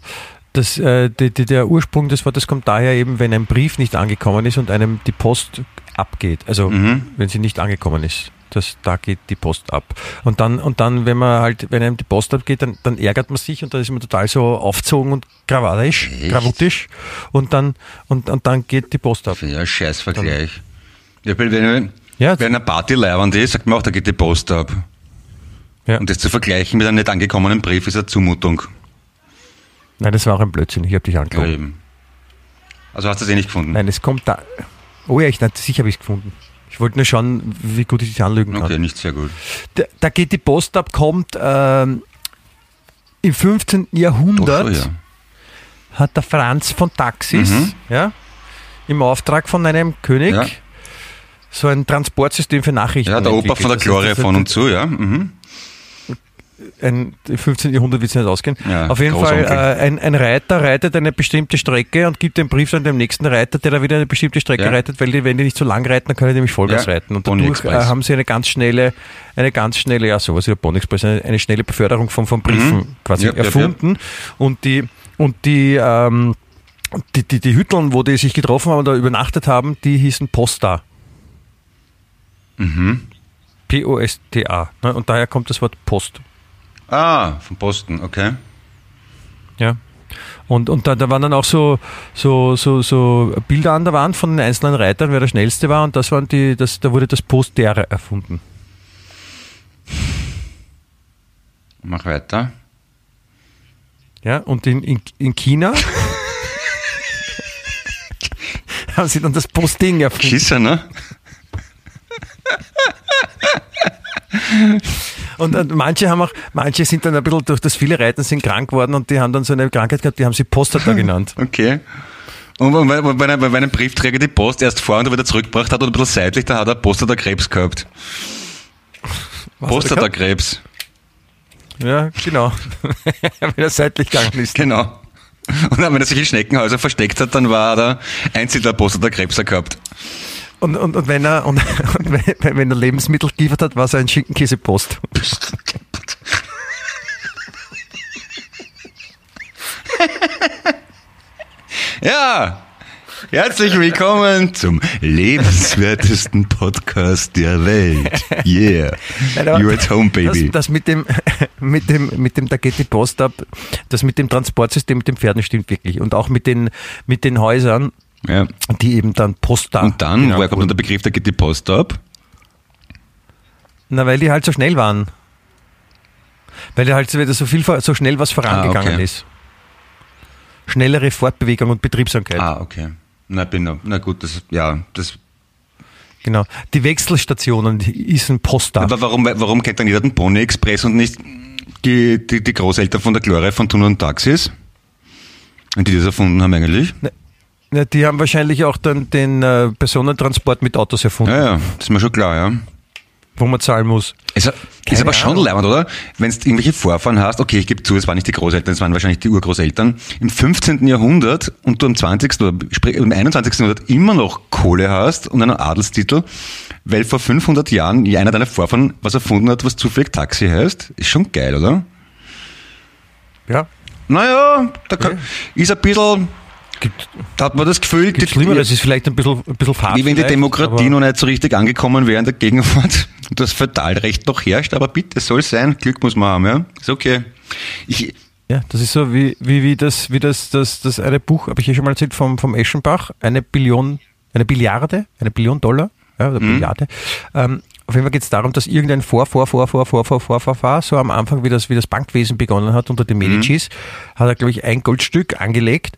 Das, äh, die, die, der Ursprung des Wortes kommt daher eben, wenn ein Brief nicht angekommen ist und einem die Post abgeht. Also Mhm. wenn sie nicht angekommen ist. Das, da geht die Post ab. Und dann, und dann, wenn man halt, wenn einem die Post abgeht, dann, dann ärgert man sich und dann ist man total so aufzogen und krawattisch, krawuttisch. Und dann, und, und dann geht die Post ab. Ja, Scheißvergleich. Ja, weil wenn, Ja, wenn eine Party leibend ist, sagt man auch, da geht die Post ab. Ja. Und das zu vergleichen mit einem nicht angekommenen Brief ist eine Zumutung. Nein, das war auch ein Blödsinn. Ich habe dich eben. Also hast du es eh nicht gefunden? Nein, es kommt da. Oh ja, ich, nein, sicher habe ich es gefunden. Ich wollte nur schauen, wie gut ich dich anlügen kann. Okay, nicht sehr gut. Da, da geht die Post ab, kommt ähm, im 15. Jahrhundert, so, ja. hat der Franz von Taxis Mhm. ja, im Auftrag von einem König Ja. so ein Transportsystem für Nachrichten. Ja, der Opa von der Gloria von und zu, ja. Mhm. Ein, Im 15. Jahrhundert wird es nicht ausgehen. Ja, Auf jeden Fall, äh, ein, ein Reiter reitet eine bestimmte Strecke und gibt den Brief dann dem nächsten Reiter, der da wieder eine bestimmte Strecke Ja. reitet, weil die, wenn die nicht so lang reiten, dann können die nämlich Vollgas Ja, reiten. Und dadurch äh, haben sie eine ganz schnelle, eine ganz schnelle, ja sowas wie der Pony Express, eine, eine schnelle Beförderung von, von Briefen Mhm. quasi erfunden. Und die, und die, ähm, die, die, die Hütteln, wo die sich getroffen haben oder übernachtet haben, die hießen Posta. Mhm. P-O-S-T-A. ne? Und daher kommt das Wort Post. Ah, von Posten, okay. Ja. Und, und da, da waren dann auch so, so, so, so Bilder an der Wand von den einzelnen Reitern, wer der schnellste war, und das waren die, das, da wurde das Postere erfunden. Mach weiter. Ja, und in, in, in China [LAUGHS] haben sie dann das Posting erfunden. Schisser, ne? Und, und manche haben auch, manche sind dann ein bisschen durch das viele Reiten sind krank geworden und die haben dann so eine Krankheit gehabt, die haben sie Postata genannt. [LAUGHS] Okay. Und wenn, ein- wenn ein Briefträger die Post erst vor und wieder zurückgebracht hat und ein bisschen seitlich, dann hat er Prostata Krebs gehabt. Was gehabt? Krebs. Ja, genau. [LAUGHS] Wenn er seitlich gegangen ist. Genau. Und dann, wenn er sich in Schneckenhäuser versteckt hat, dann war er Einzelner Prostata Krebs gehabt. Und, und, und wenn er, und, [LAUGHS] und wenn, wenn er Lebensmittel geliefert hat, war es ein Schinkenkäsepost. [LAUGHS] Ja, Herzlich willkommen zum lebenswertesten Podcast der Welt. Yeah. Nein, You're at home, baby. Das, das [LAUGHS] mit dem, mit dem, mit dem, da geht die Post ab, das mit dem Transportsystem mit den Pferden stimmt wirklich. Und auch mit den, mit den Häusern, ja. die eben dann Post da. Und dann, Genau. woher kommt dann der Begriff, da geht die Post ab? Na, weil die halt so schnell waren. Weil da halt so viel, so schnell was vorangegangen Ah, okay. ist. Schnellere Fortbewegung und Betriebsamkeit. Ah, okay. Na, bin. Na gut, das, ja, das. Genau. Die Wechselstationen die ist ein Poster. Aber warum, warum kennt dann jeder den Pony Express und nicht die, die, die Großeltern von der Gloria von Tun und Taxis? Und die das erfunden haben eigentlich? Ja, die haben wahrscheinlich auch dann den äh, Personentransport mit Autos erfunden, Ja, ja, das ist mir schon klar, ja. wo man zahlen muss. Es ist Keine aber schon leibend, oder? Wenn du irgendwelche Vorfahren hast, okay, ich gebe zu, es waren nicht die Großeltern, es waren wahrscheinlich die Urgroßeltern, im 15. Jahrhundert und du im 20. oder sprich, im 21. Jahrhundert immer noch Kohle hast und einen Adelstitel, weil vor 500 Jahren einer deiner Vorfahren was erfunden hat, was zufällig Taxi heißt, ist schon geil, oder? Ja. Naja, da kann, ist ein bisschen, Gibt, da hat man das Gefühl, die- Schlimmeres, ist vielleicht ein bisschen, ein bisschen wie wenn die Demokratie noch nicht so richtig angekommen wäre in der Gegenwart und [LAUGHS] das Feudalrecht noch herrscht, aber bitte, soll sein, Glück muss man haben, ja? Ist okay. Ich, Ja, das ist so wie, wie, wie das, wie das, das, das eine Buch, habe ich hier schon mal erzählt, vom, vom Eschenbach, eine Billion, eine Billiarde, eine Billion Dollar, ja, oder Billiarde. Ähm, auf jeden Fall geht es darum, dass irgendein Vor, Vor, Vor, Vor, Vor, Vor, Vor, Vor, Vor, so am Anfang, wie das, wie das Bankwesen begonnen hat unter den Medicis, hat er, glaube ich, ein Goldstück angelegt.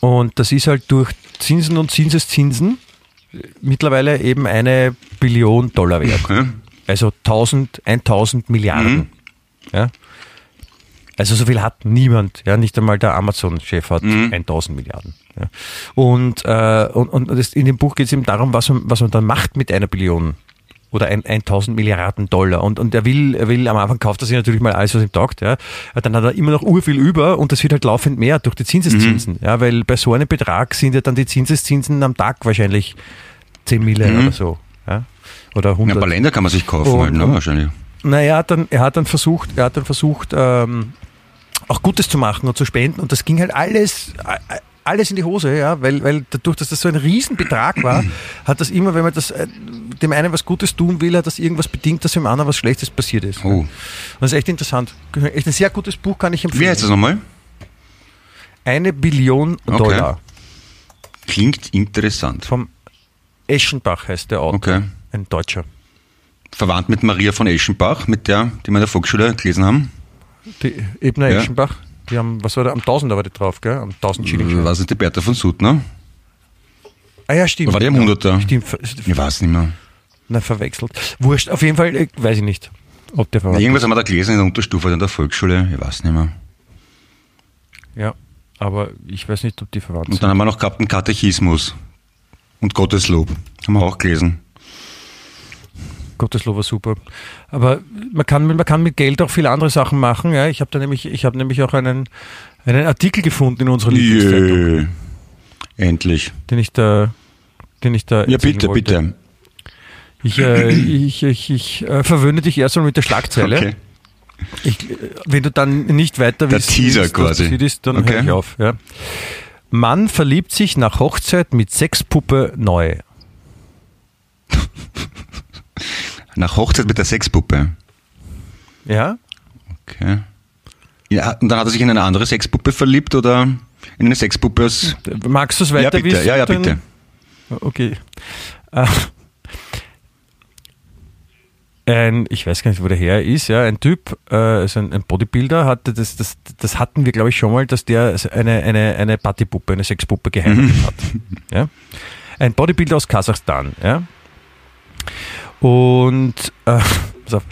Und das ist halt durch Zinsen und Zinseszinsen mittlerweile eben eine Billion Dollar wert. ja. Also 1000, 1000 Milliarden. Mhm. Ja. Also so viel hat niemand, ja, nicht einmal der Amazon-Chef hat Mhm. 1000 Milliarden. Ja. Und, äh, und, und in dem Buch geht es eben darum, was man, was man dann macht mit einer Billion oder ein, 1000 Milliarden Dollar. Und, und er will, er will, am Anfang kauft er sich natürlich mal alles, was ihm taugt, ja. Dann hat er immer noch urviel über und das wird halt laufend mehr durch die Zinseszinsen, Mhm. ja, weil bei so einem Betrag sind ja dann die Zinseszinsen am Tag wahrscheinlich 10 Millionen oder so, ja. Oder Ja, 100. ein paar Länder kann man sich kaufen, Und- halt, ne, wahrscheinlich. Naja, er hat dann, er hat dann versucht, er hat dann versucht, ähm, auch Gutes zu machen und zu spenden und das ging halt alles, alles in die Hose, ja, weil, weil dadurch, dass das so ein Riesenbetrag war, hat das immer, wenn man das, äh, dem einen was Gutes tun will, hat das irgendwas bedingt, dass dem anderen was Schlechtes passiert ist. Oh. Und das ist echt interessant. Echt ein sehr gutes Buch, kann ich empfehlen. Wie heißt das nochmal? Eine Billion Okay. Dollar. Klingt interessant. Vom Eschenbach heißt der Autor. Okay. Ein Deutscher. Verwandt mit Maria von Eschenbach, mit der, die wir in der Volksschule gelesen haben. Die Ebner Ja. Eschenbach. Die haben, was war da, am Tausender war die drauf, gell? Am 1000 Schilling. Was ist die Bertha von Suttner? Ah ja, stimmt. War die am ja. Hunderter? Stimmt, ver- Ich weiß nicht mehr. na, verwechselt. Wurscht, auf jeden Fall, äh, weiß ich nicht, ob der verwandt Irgendwas haben wir da gelesen in der Unterstufe in der Volksschule, ich weiß nicht mehr. Ja, aber ich weiß nicht, ob die verwandt Und sind. dann haben wir noch gehabt einen Katechismus und Gotteslob. Haben wir auch gelesen. Gotteslob war super. Aber man kann, man kann mit Geld auch viele andere Sachen machen. Ja. Ich habe da nämlich, ich habe nämlich auch einen, einen Artikel gefunden in unserer Lieblingszeitung. Endlich. den ich da, den ich da Ja, bitte, wollte. bitte. Ich, äh, ich, ich, ich äh, verwöhne dich erst mal mit der Schlagzeile. Okay. Ich, wenn du dann nicht weiter Teaser willst, was quasi. ist, dann Okay. höre ich auf. Ja. Mann verliebt sich nach Hochzeit mit Sexpuppe neu. [LAUGHS] Nach Hochzeit mit der Sexpuppe. Ja? Okay. Ja, und dann hat er sich in eine andere Sexpuppe verliebt oder in eine Sexpuppe aus. Magst du es Ja, weiter bitte. wissen? Ja, ja, bitte. Okay. Äh, ein, ich weiß gar nicht, wo der her ist, ja, ein Typ, äh, also ein, ein Bodybuilder, hatte das, das, das hatten wir, glaube ich, schon mal, dass der eine, eine, eine Partypuppe, eine Sexpuppe geheiratet Mhm. hat. Ja? Ein Bodybuilder aus Kasachstan, ja. Und äh, [LAUGHS] pass auf.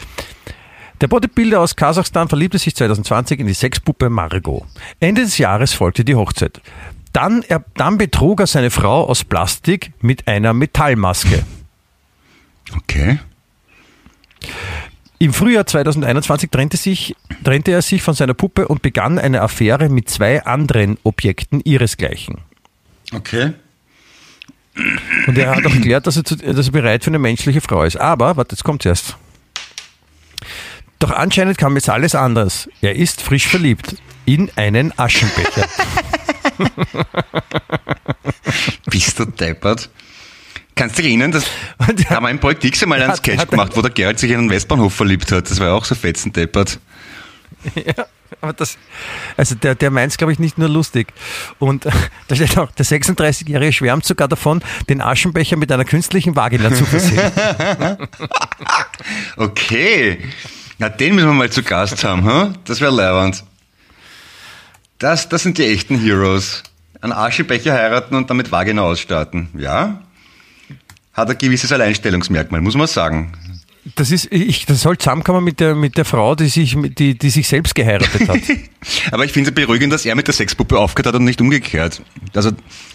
Der Bodybuilder aus Kasachstan verliebte sich 2020 in die Sexpuppe Margot. Ende des Jahres folgte die Hochzeit. Dann, er, dann betrug er seine Frau aus Plastik mit einer Metallmaske. Okay. Im Frühjahr 2021 trennte, sich, trennte er sich von seiner Puppe und begann eine Affäre mit zwei anderen Objekten ihresgleichen. Okay. Und er hat auch erklärt, dass er, zu, dass er bereit für eine menschliche Frau ist. Aber, warte, jetzt kommt's erst. Doch anscheinend kam jetzt alles anders. Er ist frisch verliebt in einen Aschenbecher. [LAUGHS] Bist du deppert? Kannst du dich erinnern, dass da haben wir im Projekt X einmal einen Hat- Sketch hat- gemacht, wo der Gerald sich in einen Westbahnhof verliebt hat. Das war ja auch so fetzendeppert. Ja, aber das, also der, der meint es, glaube ich, nicht nur lustig. Und äh, da steht auch, der 36-Jährige schwärmt sogar davon, den Aschenbecher mit einer künstlichen Vagina zu versehen. [LAUGHS] Okay. Na, den müssen wir mal zu Gast haben, hm? Das wäre leibend. Das, das sind die echten Heroes. Einen Aschebecher heiraten und damit Vagina ausstatten. Ja? Hat ein gewisses Alleinstellungsmerkmal, muss man sagen. Das ist, ich, das soll zusammenkommen mit der, mit der Frau, die sich, die, die sich selbst geheiratet hat. [LAUGHS] Aber ich finde es beruhigend, dass er mit der Sexpuppe aufgehört hat und nicht umgekehrt. Also,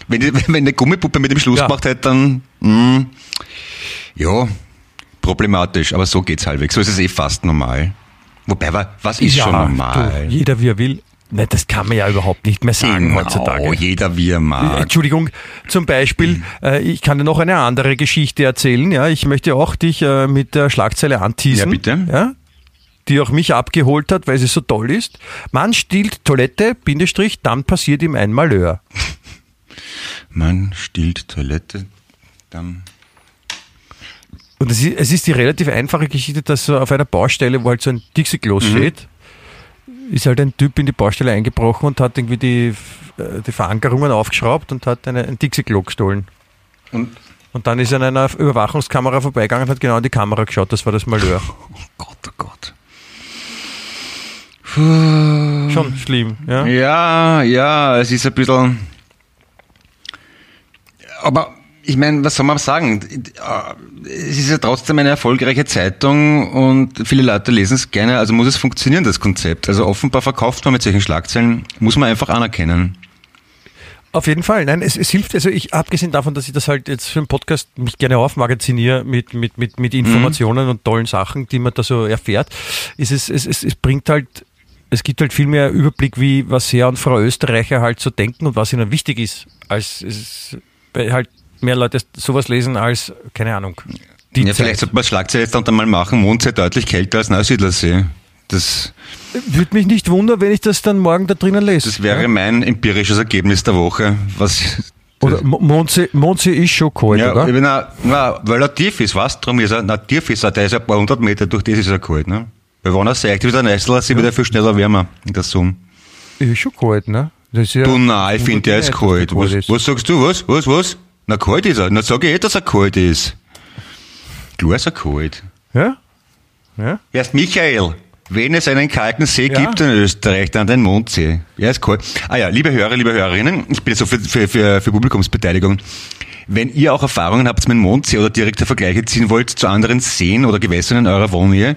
wenn, die, [LAUGHS] wenn eine Gummipuppe mit dem Schluss Ja. gemacht hätte, dann, mh, ja, problematisch. Aber so geht's halbwegs. So ist es eh fast normal. Wobei, wa- was ist schon normal? Du, jeder wie er will. Nein, das kann man ja überhaupt nicht mehr sagen Genau, heutzutage. jeder wie er mag. Entschuldigung, zum Beispiel, äh, ich kann dir noch eine andere Geschichte erzählen. Ja, ich möchte auch dich äh, mit der Schlagzeile anteasen. Ja, bitte. Ja, die auch mich abgeholt hat, weil sie so toll ist. Mann stiehlt Toilette, Bindestrich, dann passiert ihm ein Malheur. [LAUGHS] Man stillt Toilette, dann. Und es ist, es ist die relativ einfache Geschichte, dass so auf einer Baustelle, wo halt so ein Dixie-Klo Mhm. steht, ist halt ein Typ in die Baustelle eingebrochen und hat irgendwie die, äh, die Verankerungen aufgeschraubt und hat eine, ein Dixie-Klo gestohlen. Und Und dann ist er an einer Überwachungskamera vorbeigegangen und hat genau in die Kamera geschaut. Das war das Malheur. [LAUGHS] oh Gott, oh Gott. Schon schlimm, ja. Ja, ja, es ist ein bisschen. Aber ich meine, was soll man sagen? Es ist ja trotzdem eine erfolgreiche Zeitung und viele Leute lesen es gerne, also muss es funktionieren, das Konzept. Also offenbar verkauft man mit solchen Schlagzeilen, muss man einfach anerkennen. Auf jeden Fall. Nein, es, es hilft, also ich, abgesehen davon, dass ich das halt jetzt für einen Podcast mich gerne aufmagaziniere mit, mit, mit, mit Informationen und tollen Sachen, die man da so erfährt, ist es, es, es, es bringt halt, es gibt halt viel mehr Überblick, wie was Herr und Frau Österreicher halt so denken und was ihnen wichtig ist, als es, halt mehr Leute sowas lesen als, keine Ahnung, die ja, Zeit. vielleicht sollte man das Schlagzeile jetzt dann mal machen, Mondsee deutlich kälter als Neusiedlersee. Das, Würde mich nicht wundern, wenn ich das dann morgen da drinnen lese. das wäre mein empirisches Ergebnis der Woche. Was, Oder Mo- Mondsee, Mondsee ist schon kalt, Ja, oder? ich bin auch, na, weil er tief ist, was? Drum ist er, na, tief ist er, der ist ein paar hundert Meter, durch das ist er kalt, ne? Weil wenn er seicht ist, der Neißler, sie wird er viel schneller wärmer in der Summe. Ist schon kalt, ne? Das ist ja Du, nein, ich finde, der ist kalt. Was, was sagst du, was? Was, was? Na, kalt ist er. Na, sag ich eh, dass er kalt ist. Klar ist er kalt. Ja? Ja? Wer ist Michael? Wenn es einen kalten See Ja. gibt in Österreich, dann den Mondsee. Er ist kalt. Ah ja, liebe Hörer, liebe Hörerinnen, ich bin jetzt so für, für, für, für Publikumsbeteiligung. Wenn ihr auch Erfahrungen habt mit dem Mondsee oder direkte Vergleiche ziehen wollt zu anderen Seen oder Gewässern in eurer Wohnnähe,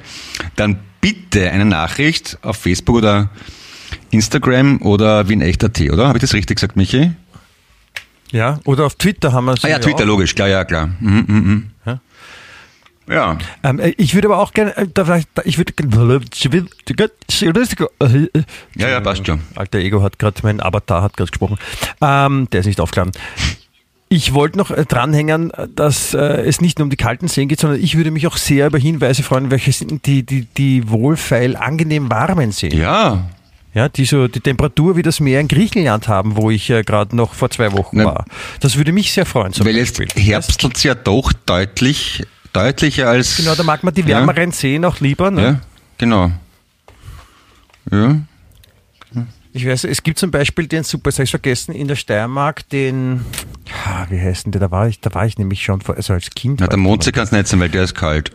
dann bitte eine Nachricht auf Facebook oder Instagram oder wie in echt.at, oder? Habe ich das richtig gesagt, Michi? Ja, oder auf Twitter haben wir es Ah ja, Twitter, auch. logisch, klar, ja, klar. Mhm, mhm, mhm. Ja. Ja. Ähm, äh, ich würde aber auch gerne, äh, da vielleicht, da- ich würde Ja, ja, passt schon. Alter Ego hat gerade, mein Avatar hat gerade gesprochen. Ähm, der ist nicht aufgeladen. Ich wollte noch äh, dranhängen, dass äh, es nicht nur um die kalten Seen geht, sondern ich würde mich auch sehr über Hinweise freuen, welche sind die, die, die wohlfeil angenehm warmen Seen. Ja. Ja, die so die Temperatur wie das Meer in Griechenland haben, wo ich äh, gerade noch vor zwei Wochen Na, war. Das würde mich sehr freuen. Zum Weil jetzt Beispiel. herbstelt ja doch deutlich, deutlicher als. Genau, da mag man die Ja. wärmeren Seen auch lieber. Ne? Ja, genau. Ja. Ich weiß, es gibt zum Beispiel den super, das hab ich vergessen, in der Steiermark den, wie heißt denn der? Da war ich, da war ich nämlich schon vor, also als Kind. Na, der Mondsee kann es nicht sein, weil der ist kalt.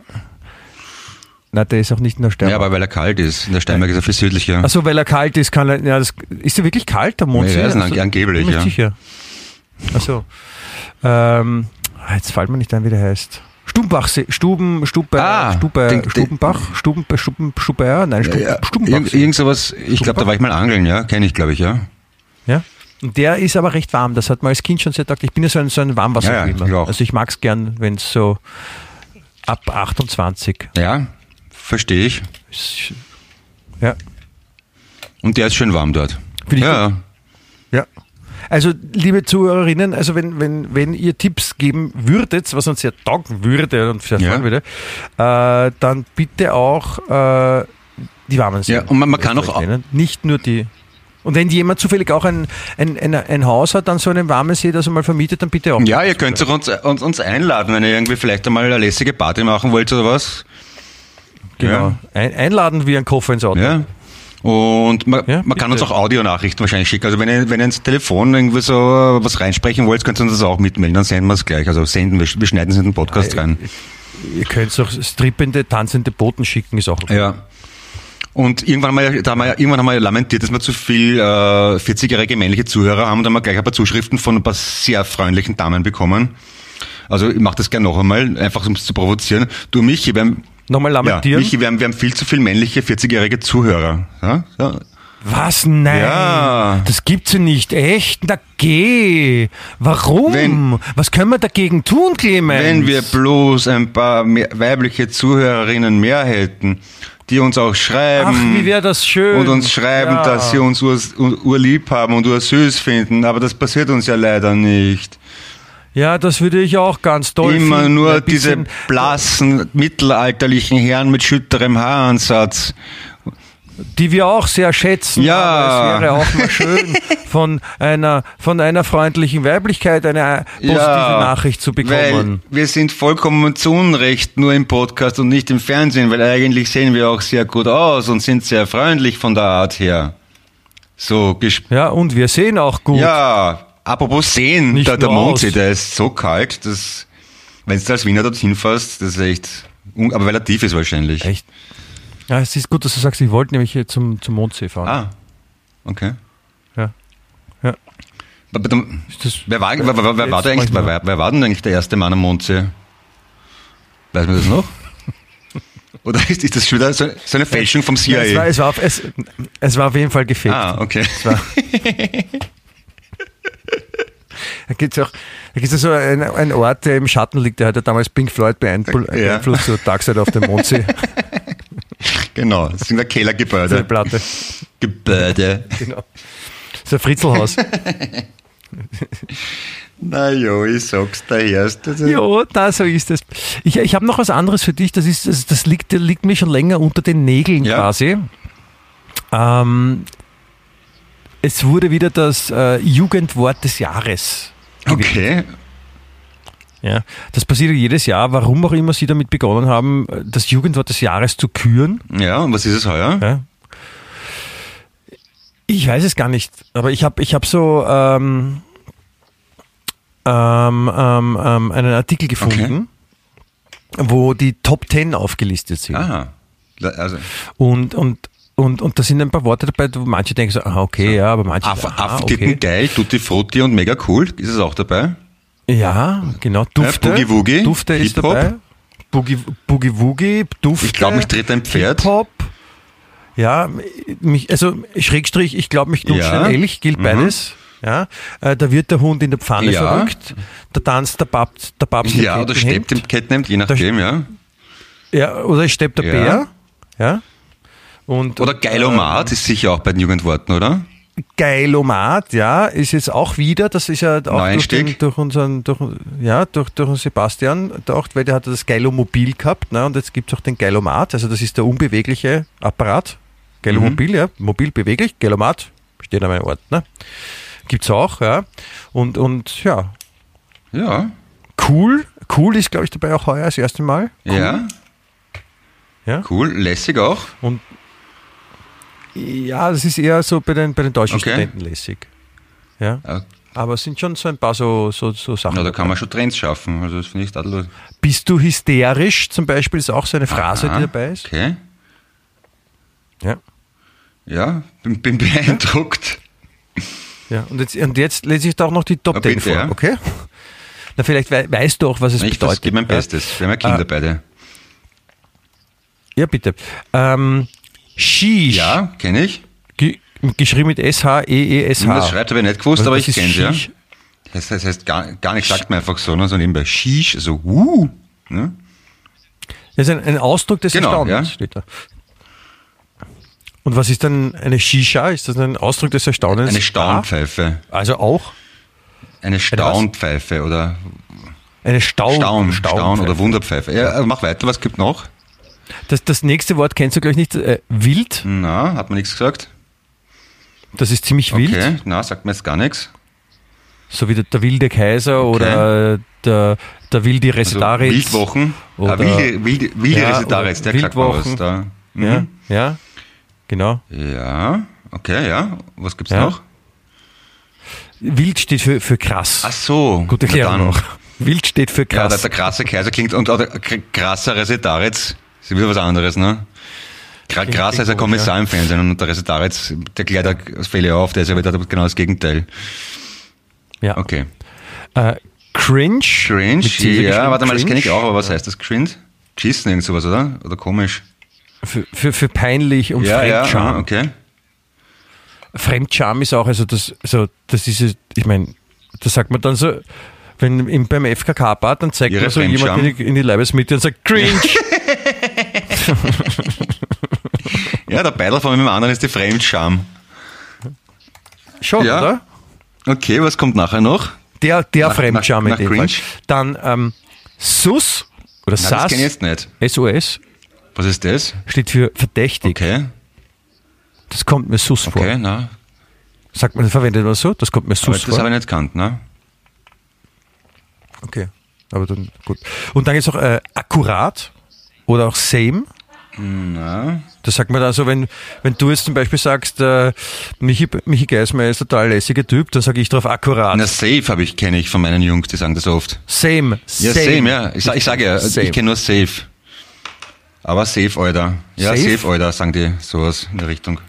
Nein, der ist auch nicht in der Ja, Steiermark. aber weil er kalt ist. In der Steiermark ist er viel südlicher. Achso, weil er kalt ist, kann er, ja, das, ist er wirklich kalt, der Mondsee? Nicht, Also, angeblich, bin mir ja. sicher. Achso. Ähm, ah, jetzt fällt mir nicht ein, wie der heißt. Stubenbachsee, Stuben, Stube, Ah, Stube, den- Stubenbach, Stuben, Stuben, Stube, nein, Stuben, ja, irgend, Stubenbachsee. irgend sowas, ich glaube, da war ich mal angeln, ja. Kenne ich, glaube ich, ja. Ja. Und der ist aber recht warm. Das hat man als Kind schon sehr taugt. Ich bin ja so ein, so ein Warmwasserschwimmer. Ja, ja, ich auch. also ich mag es gern, wenn es so ab 28 Ja, verstehe ich. Ja. Und der ist schön warm dort. Finde ich ja, Ja. Also, liebe Zuhörerinnen, also wenn, wenn, wenn ihr Tipps geben würdet, was uns sehr taugen würde und sehr Ja. freuen würde, äh, dann bitte auch äh, die warmen Seen. Ja, und man- man kann auch- Nennen. Nicht nur die. Und wenn jemand zufällig auch ein, ein, ein, ein Haus hat, dann so einen warmen See, das er mal vermietet, dann bitte auch. Ja, ihr könnt uns, uns, uns einladen, wenn ihr irgendwie vielleicht einmal eine lässige Party machen wollt oder was. Genau. Ein, einladen wie ein Koffer ins Auto. Ja. Und man, Ja, man kann uns auch Audionachrichten wahrscheinlich schicken. Also wenn ihr, wenn ihr ins Telefon irgendwie so was reinsprechen wollt, könnt ihr uns das auch mitmelden. Dann senden wir es gleich. Also senden wir, wir schneiden es in den Podcast rein. Ihr könnt auch strippende, tanzende Boten schicken, ist auch okay. Ja. Und irgendwann haben wir, da haben wir, irgendwann haben wir lamentiert, dass wir zu viel äh, 40-jährige männliche Zuhörer haben und dann haben wir gleich ein paar Zuschriften von ein paar sehr freundlichen Damen bekommen. Also ich mache das gerne noch einmal, einfach um es zu provozieren. Du Michi, wir Nochmal ja, lamentieren. Michi, wir haben, wir haben viel zu viel männliche 40-jährige Zuhörer. Ja? Ja. Was? Nein. Ja. Das gibt's ja nicht. Echt? Na geh. Warum? Wenn- Was können wir dagegen tun, Clemens? Wenn wir bloß ein paar mehr, weibliche Zuhörerinnen mehr hätten, die uns auch schreiben. Ach, wie wäre das schön. Und uns schreiben, Ja. dass sie uns ur, ur, urlieb haben und ursüß finden, aber das passiert uns ja leider nicht. Ja, das würde ich auch ganz toll Immer finden. nur Ein diese blassen, mittelalterlichen Herren mit schütterem Haaransatz. die wir auch sehr schätzen. Ja. Aber es wäre auch mal schön, [LAUGHS] von einer, von einer freundlichen Weiblichkeit eine positive Nachricht zu bekommen. Wir sind vollkommen zu Unrecht nur im Podcast und nicht im Fernsehen, weil eigentlich sehen wir auch sehr gut aus und sind sehr freundlich von der Art her. So, gesp Ja, und wir sehen auch gut. Ja, apropos sehen, Nicht der, der Mondsee, aus. der ist so kalt, dass, wenn du als Wiener dorthin fährst, das ist echt, aber weil er tief ist wahrscheinlich. Echt? Ja, es ist gut, dass du sagst, ich wollte nämlich hier zum, zum Mondsee fahren. Ah, okay. Ja. Ja. Das- Wer war, wer, wer, wer, war da eigentlich, wer, wer war denn eigentlich der erste Mann am Mondsee? Weiß man das noch? [LAUGHS] Oder ist, ist das schon wieder so, eine Fälschung vom Ja, es, war, CIA? es, war auf, es, es war auf jeden Fall gefaked. Ah, okay. [LAUGHS] Da gibt es auch da gibt's ja so einen, einen Ort, der im Schatten liegt, der hat ja damals Pink Floyd beeinflu- Ja. beeinflusst, so Dark Side auf dem Mondsee, [LAUGHS] Genau, das sind ja die Kellergebäude. Platte. Gebäude. Genau. So ein Fritzelhaus. [LAUGHS] Na jo, ich sag's da erst. ja, da so ist es. Ich, ich habe noch was anderes für dich, das, ist, das, das, liegt, das liegt mir schon länger unter den Nägeln Ja. quasi. Ähm, es wurde wieder das äh, Jugendwort des Jahres. Okay. Ja, das passiert jedes Jahr, warum auch immer sie damit begonnen haben, das Jugendwort des Jahres zu küren. Ja, und was ist es heuer? Ja. Ich weiß es gar nicht, aber ich habe ich hab so ähm, ähm, ähm, ähm, einen Artikel gefunden, wo die Top 10 aufgelistet sind. Ah, also Und, und, und, und da sind ein paar Worte dabei, wo manche denken so, ah, okay, ja, aber manche. Aff, ah, Affentitten okay. geil, Tutti Frutti und mega cool. Ist es auch dabei? Ja, genau. Dufte. Boogie Woogie, Dufte ist dabei. Boogie, Boogie Woogie, Dufte. Ich glaub, mich tritt ein Pferd. Hip-Hop. Ja, mich, also Schrägstrich, ich glaube, mich knutscht Ja. ein Elch, gilt Mhm. beides. Ja, äh, da wird der Hund in der Pfanne Ja. verrückt, da tanzt der Papst, der Papst Ja, oder steppt im Kettenhemd, je nachdem, ja. Ja, oder steppt der Ja. Bär. Ja. Und, Oder Geilomat ist sicher auch bei den Jugendworten, oder? Geilomat, ja, ist jetzt auch wieder, das ist ja auch durch, den, durch unseren, durch, ja, durch, durch Sebastian, auch, weil der hat das Geilomobil gehabt, ne, und jetzt gibt es auch den Geilomat, also das ist der unbewegliche Apparat. Geilomobil, ja, mobil beweglich, Geilomat, steht an meinem Ort, ne. Gibt's auch, ja. Und, und ja, Ja. cool, cool ist, glaube ich, dabei auch heuer das erste Mal. Ja. Ja. Cool, lässig auch. Ja, das ist eher so bei den, bei den deutschen Okay. Studenten lässig. Ja. Ja. Aber es sind schon so ein paar so, so, so Sachen. Ja, da kann man schon Trends schaffen. Also das finde ich tadellos. Bist du hysterisch zum Beispiel, ist auch so eine Phrase, Aha, die dabei ist. Okay. Ja. Ja, bin, bin beeindruckt. ja. Und, jetzt, und jetzt lese ich da auch noch die Top Ja, 10 bitte, vor, ja. okay? Na, vielleicht wei- weißt du auch, was es Ich bedeutet. gebe mein. Bestes. Wir haben ja Kinder Ah. beide. Ja, bitte. Ähm, Shish. Ja, kenne ich. Ge geschrieben mit S-H-E-E-S-H. Das schreibt ich nicht gewusst, Was- aber ich kenne es ja. Das heißt, das heißt gar, gar nicht, sagt man einfach so, ne? so nebenbei. Shish, so, uh. Ne? Das ist ein, ein Ausdruck des Genau, Erstaunens, ja. steht da. Und was ist dann eine Shisha? Ist das ein Ausdruck des Erstaunens? Eine Staunpfeife. Ah, Also auch Eine Staunpfeife oder eine Staun. Staun, Staun Staunpfeife. oder Wunderpfeife. Ja, mach weiter, was gibt noch? Das, das nächste Wort kennst du gleich nicht. Äh, wild. Na, hat man nichts gesagt? Das ist ziemlich wild. Okay, na, sagt mir jetzt gar nichts. So wie der, der wilde Kaiser oder der, der wilde Also Resetaritz. Wildwochen. Oder- ah, wilde wilde, wilde Ja, Resetaritz, oder der. Wildwochen. Da. Mhm. Ja, ja, genau. Ja, okay, ja. Was gibt's Ja. noch? Wild steht für, für krass. Ach so. Gute Erklärung noch. Wild steht für Ja, der, krass. der krasse Kaiser klingt, und oder krasser Resetaritz ist wieder was anderes, ne? Gra- ein klingt gut, Kommissar im Fernsehen und der Resetaritz, der klärt ja das Fälle auf, der ist ja wieder genau das Gegenteil. ja. Okay. Äh, cringe. Cringe, ja, warte mal, das kenne ich auch, aber was heißt das Cringe? Schissen, irgend sowas, oder? Oder komisch? Für, für, für peinlich und Ja, ja, Fremdscham. ah, okay. Fremdscham ist auch, also das, also das ist, es- ich meine, das sagt man dann so, wenn im, beim FKK-Bad, dann zeigt Ihre man so jemand Fremdscham? in die, in die Leibesmitte und sagt, cringe. [LAUGHS] Ja, der Beidel von dem anderen ist die Fremdscham. Schon, Ja. oder? Okay, was kommt nachher noch? Der, der Nach- Fremdscham nach- in dem nach Fall. Dann ähm, SUS oder das SAS, kenne ich jetzt nicht. SOS, Was ist das? steht für verdächtig. Okay, Das kommt mir SUS vor. okay, na. Sagt man, verwendet man so? Das kommt mir Aber SUS das vor. habe ich nicht gekannt, ne? Okay, aber dann gut. Und dann ist auch äh, akkurat oder auch same. Na. Das sagt man dann so, wenn, wenn du jetzt zum Beispiel sagst, äh, Michi, Michi Geismeier ist total lässiger Typ, dann sage ich drauf akkurat. Na, safe habe ich, kenne ich von meinen Jungs, die sagen das oft. Same, Ja, same, ja. Ich, ich sage ja, Same. ich kenne nur safe. Aber safe, Alter. Ja, Safe? safe, Alter, sagen die sowas in der Richtung.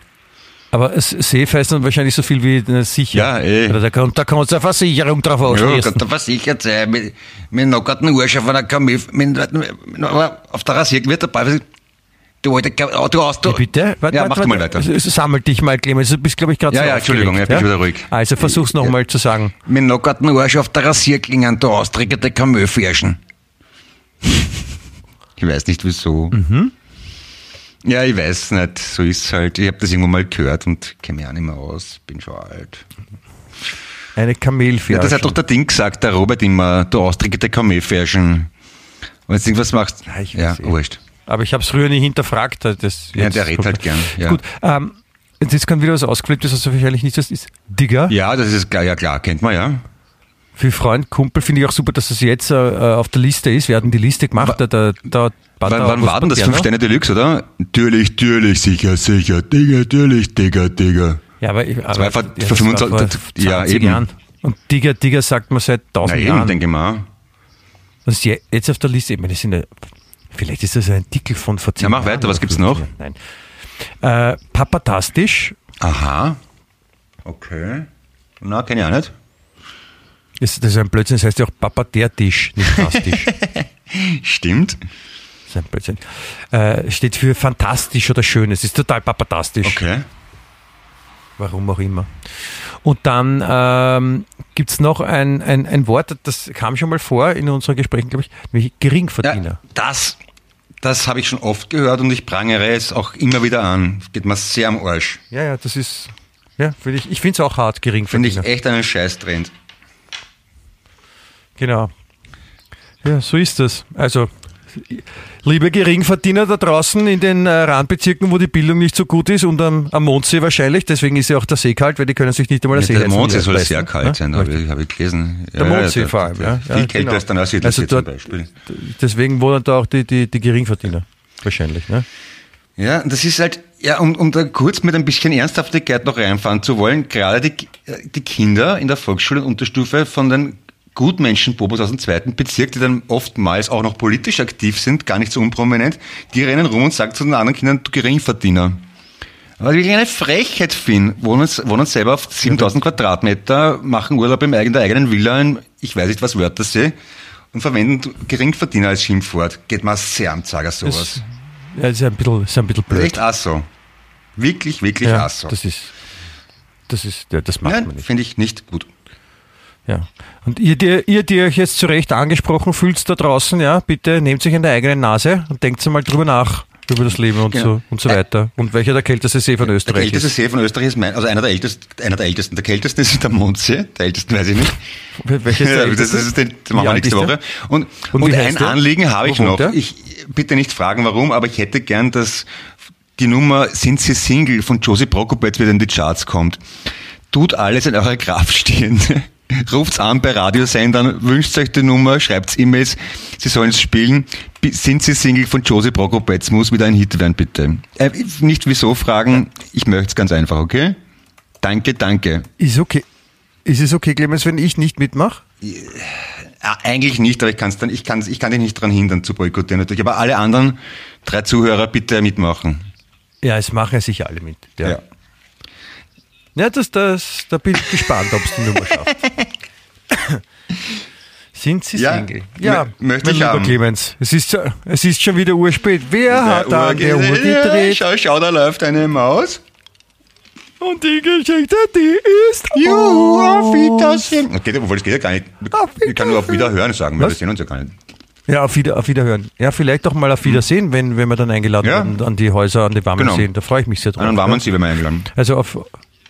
Aber safe heißt dann wahrscheinlich so viel wie äh, sicher. Ja, eh. Da, kann- da kannst du eine Versicherung drauf Ja, ausschließen. Gott, da versichert sein, mit, mit nackerten Arsch auf einer Kamel, mit, mit, auf der Rasierung wird dabei, du alte, Ka- oh, du hast, du. Bitte? Warte, ja, mach warte. mal weiter. Sammel dich mal, Clemens. Du bist, glaube ich, gerade Ja, so ja, Entschuldigung, ja, bin ich wieder ruhig. Also versuch's nochmal zu sagen. Mit nackerten Arsch auf der Rasierklingen, du austrickerte Kamelfärschen. Ich weiß nicht wieso. Mhm. Ja, ich weiß nicht, so ist halt. Ich habe das irgendwo mal gehört und kenne mich auch nicht mehr aus, bin schon alt. Eine Kamelfärsche. Ja, das hat doch der Ding gesagt, der Robert immer, du austrickerte Kamelfärschen. Und jetzt irgendwas machst, Ja, ich ja, eh. wurscht. Aber ich habe es früher nie hinterfragt. Das Ja, der redet kommt- halt gern, ja. Gut, ähm, jetzt kann wieder was ausgeflippt, das du wahrscheinlich nicht das ist. Digger. Ja, das ist klar, ja klar, kennt man ja. Für Freund, Kumpel finde ich auch super, dass das jetzt äh, auf der Liste ist. Wir hatten die Liste gemacht. Da, da, da, Wann, wann war denn das? Fünf Sterne Deluxe, oder? Natürlich, natürlich, sicher, sicher, Digga, natürlich, Digga, Digga. Ja, aber, ich, aber war vor- ja, vor das war 25 vor ja, 20 eben. Jahren. Und Digger, Digger sagt man seit Na 1000 eben, Jahren. denke ich mal. Das ist je- jetzt auf der Liste. Ich meine, das sind ja, vielleicht ist das ein Artikel von vor 10 Ja, mach Jahren weiter, was gibt's 15 noch? Jahren. Nein. Äh, Papatastisch. Aha. Okay. Na, kenne ich auch nicht. Das, das ist ein Blödsinn, das heißt ja auch Papa der Tisch, nicht Tastisch. [LAUGHS] Stimmt. Das ist ein Blödsinn. Äh, steht für fantastisch oder schön. Es ist total papatastisch. Okay. Warum auch immer. Und dann ähm, gibt es noch ein, ein, ein Wort, das kam schon mal vor in unseren Gesprächen, glaube ich, nämlich Geringverdiener. Ja, das, das habe ich schon oft gehört und ich prangere es auch immer wieder an. Geht mir sehr am Arsch. Ja, ja, das ist, ja, find ich, ich finde es auch hart, Finde Geringverdiener. ich echt einen Scheißtrend. Genau. Ja, so ist das. Also, liebe Geringverdiener da draußen in den äh, Randbezirken, wo die Bildung nicht so gut ist und am, am Mondsee wahrscheinlich, deswegen ist ja auch der See kalt, weil die können sich nicht einmal Der Seeheizung Mondsee soll leisten, sehr kalt sein, habe ich, hab ich gelesen. Ja, Der Mondsee ja, vor allem, ja. Viel Ja, kälter genau. als der Neusiedlersee Also zum dort- Beispiel. Deswegen wohnen da auch die, die, die Geringverdiener. Wahrscheinlich, ne? Ja, das ist halt, ja, um, um da kurz mit ein bisschen Ernsthaftigkeit noch reinfahren zu wollen, gerade die, die Kinder in der Volksschule und Unterstufe von den Gutmenschen-Bobos aus dem zweiten Bezirk, die dann oftmals auch noch politisch aktiv sind, gar nicht so unprominent, die rennen rum und sagen zu den anderen Kindern, du Geringverdiener. Aber wirklich eine Frechheit finden, wohnen, wohnen selber auf 7000 Quadratmeter, machen Urlaub im eigenen, der eigenen Villa in, ich weiß nicht was Wörthersee, und verwenden Geringverdiener als Schimpfwort. Geht mal sehr am Zager sowas. Ja, ist ja ein bisschen, ist ein bisschen Das blöd. echt Asso. Wirklich, wirklich ja, Asso. das ist, das ist, ja, das macht man Nein, nicht. finde ich nicht gut. Ja. Und ihr, die, ihr, die euch jetzt zu Recht angesprochen fühlt da draußen, ja, bitte nehmt sich in der eigenen Nase und denkt mal drüber nach, über das Leben und, Genau. so, und so weiter. Und welcher der kälteste See von Der Österreich älteste ist. See von Österreich ist mein, also einer der ältesten, einer der ältesten. Der kälteste ist der Mondsee, der ältesten weiß ich nicht. [LAUGHS] Welcher ist der Ja, das, älteste? ist den, das machen wir nächste ist der? Woche. Und, Und und, ein der? Anliegen habe ich noch. der? Ich bitte nicht fragen, warum, aber ich hätte gern, dass die Nummer Sind Sie Single von Josie Prokopetz wieder in die Charts kommt. Tut alles in eurer Kraft stehende. Ruft's an bei Radiosendern, wünscht euch die Nummer, schreibt's E-Mails, sie sollen es spielen. Sind Sie Single von Josie Prokopetz? Muss wieder ein Hit werden, bitte. Äh, nicht wieso fragen, ich möchte es ganz einfach, okay? Danke, danke. Ist okay. Ist es okay, Clemens, wenn ich nicht mitmache? Ah, eigentlich nicht, aber ich, kann's dann, ich, kann's, ich kann dich nicht daran hindern zu boykottieren natürlich. Aber alle anderen drei Zuhörer bitte mitmachen. Ja, es machen ja sicher alle mit. Ja, ja das, das, da bin ich gespannt, ob es die Nummer schafft. [LAUGHS] Sind Sie Ja, Single? Ja, mö- möchte mein ich lieber haben. Clemens. Es ist, es ist schon wieder urspät. Wer hat da an der Uhr gedreht? Schau, schau, da läuft eine Maus. Und die Geschichte, die ist Juhu, auf Wiedersehen. Das geht, obwohl, das geht ja gar nicht. Ich kann nur auf Wiederhören sagen, weil Was? wir sehen uns ja gar nicht. Ja, auf, wieder, auf Wiederhören. Ja, vielleicht auch mal auf Wiedersehen, wenn, wenn wir dann eingeladen Ja. werden an die Häuser, an die warmen Genau. Da freue ich mich sehr drauf. Wir uns sie, wenn wir eingeladen. Also auf,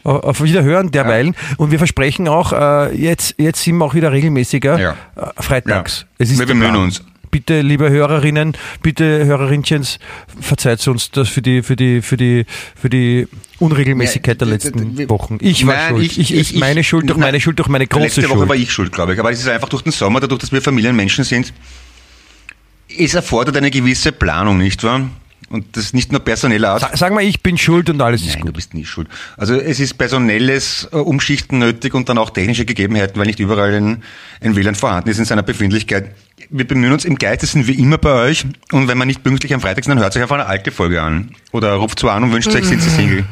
auf Wiederhören derweilen. Und wir versprechen auch, äh, jetzt, jetzt sind wir auch wieder regelmäßiger Ja. äh, freitags. Ja. Es ist Wir bemühen uns. Bitte, liebe Hörerinnen, bitte Hörerinchens, verzeiht uns das für die, für die, für die, für die Unregelmäßigkeit der Ja, letzten Wochen. Ich war Nein, schuld. ich- Ich, ich- meine Schuld durch nein. meine Schuld durch meine große Letzte Woche Schuld. war ich schuld, glaube ich. Aber es ist einfach durch den Sommer, dadurch, dass wir Familienmenschen sind, es erfordert eine gewisse Planung, nicht wahr? Und das nicht nur personeller Art. Sa- Sag mal, ich bin schuld und alles ist Nein, du gut. bist nie schuld. Also es ist personelles äh, Umschichten nötig und dann auch technische Gegebenheiten, weil nicht überall ein, ein WLAN vorhanden ist in seiner Befindlichkeit. Wir bemühen uns im Geiste, sind wir immer bei euch. Und wenn wir nicht pünktlich am Freitag sind, dann hört euch einfach eine alte Folge an. Oder ruft zwar an und wünscht euch, sind sie Single.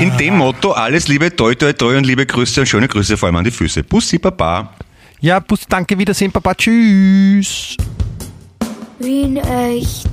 In dem Motto, alles Liebe, toi, toi, toi und liebe Grüße und schöne Grüße vor allem an die Füße. Bussi, Baba. Ja, Bus, danke, Wiedersehen, Papa, tschüss. Wien echt.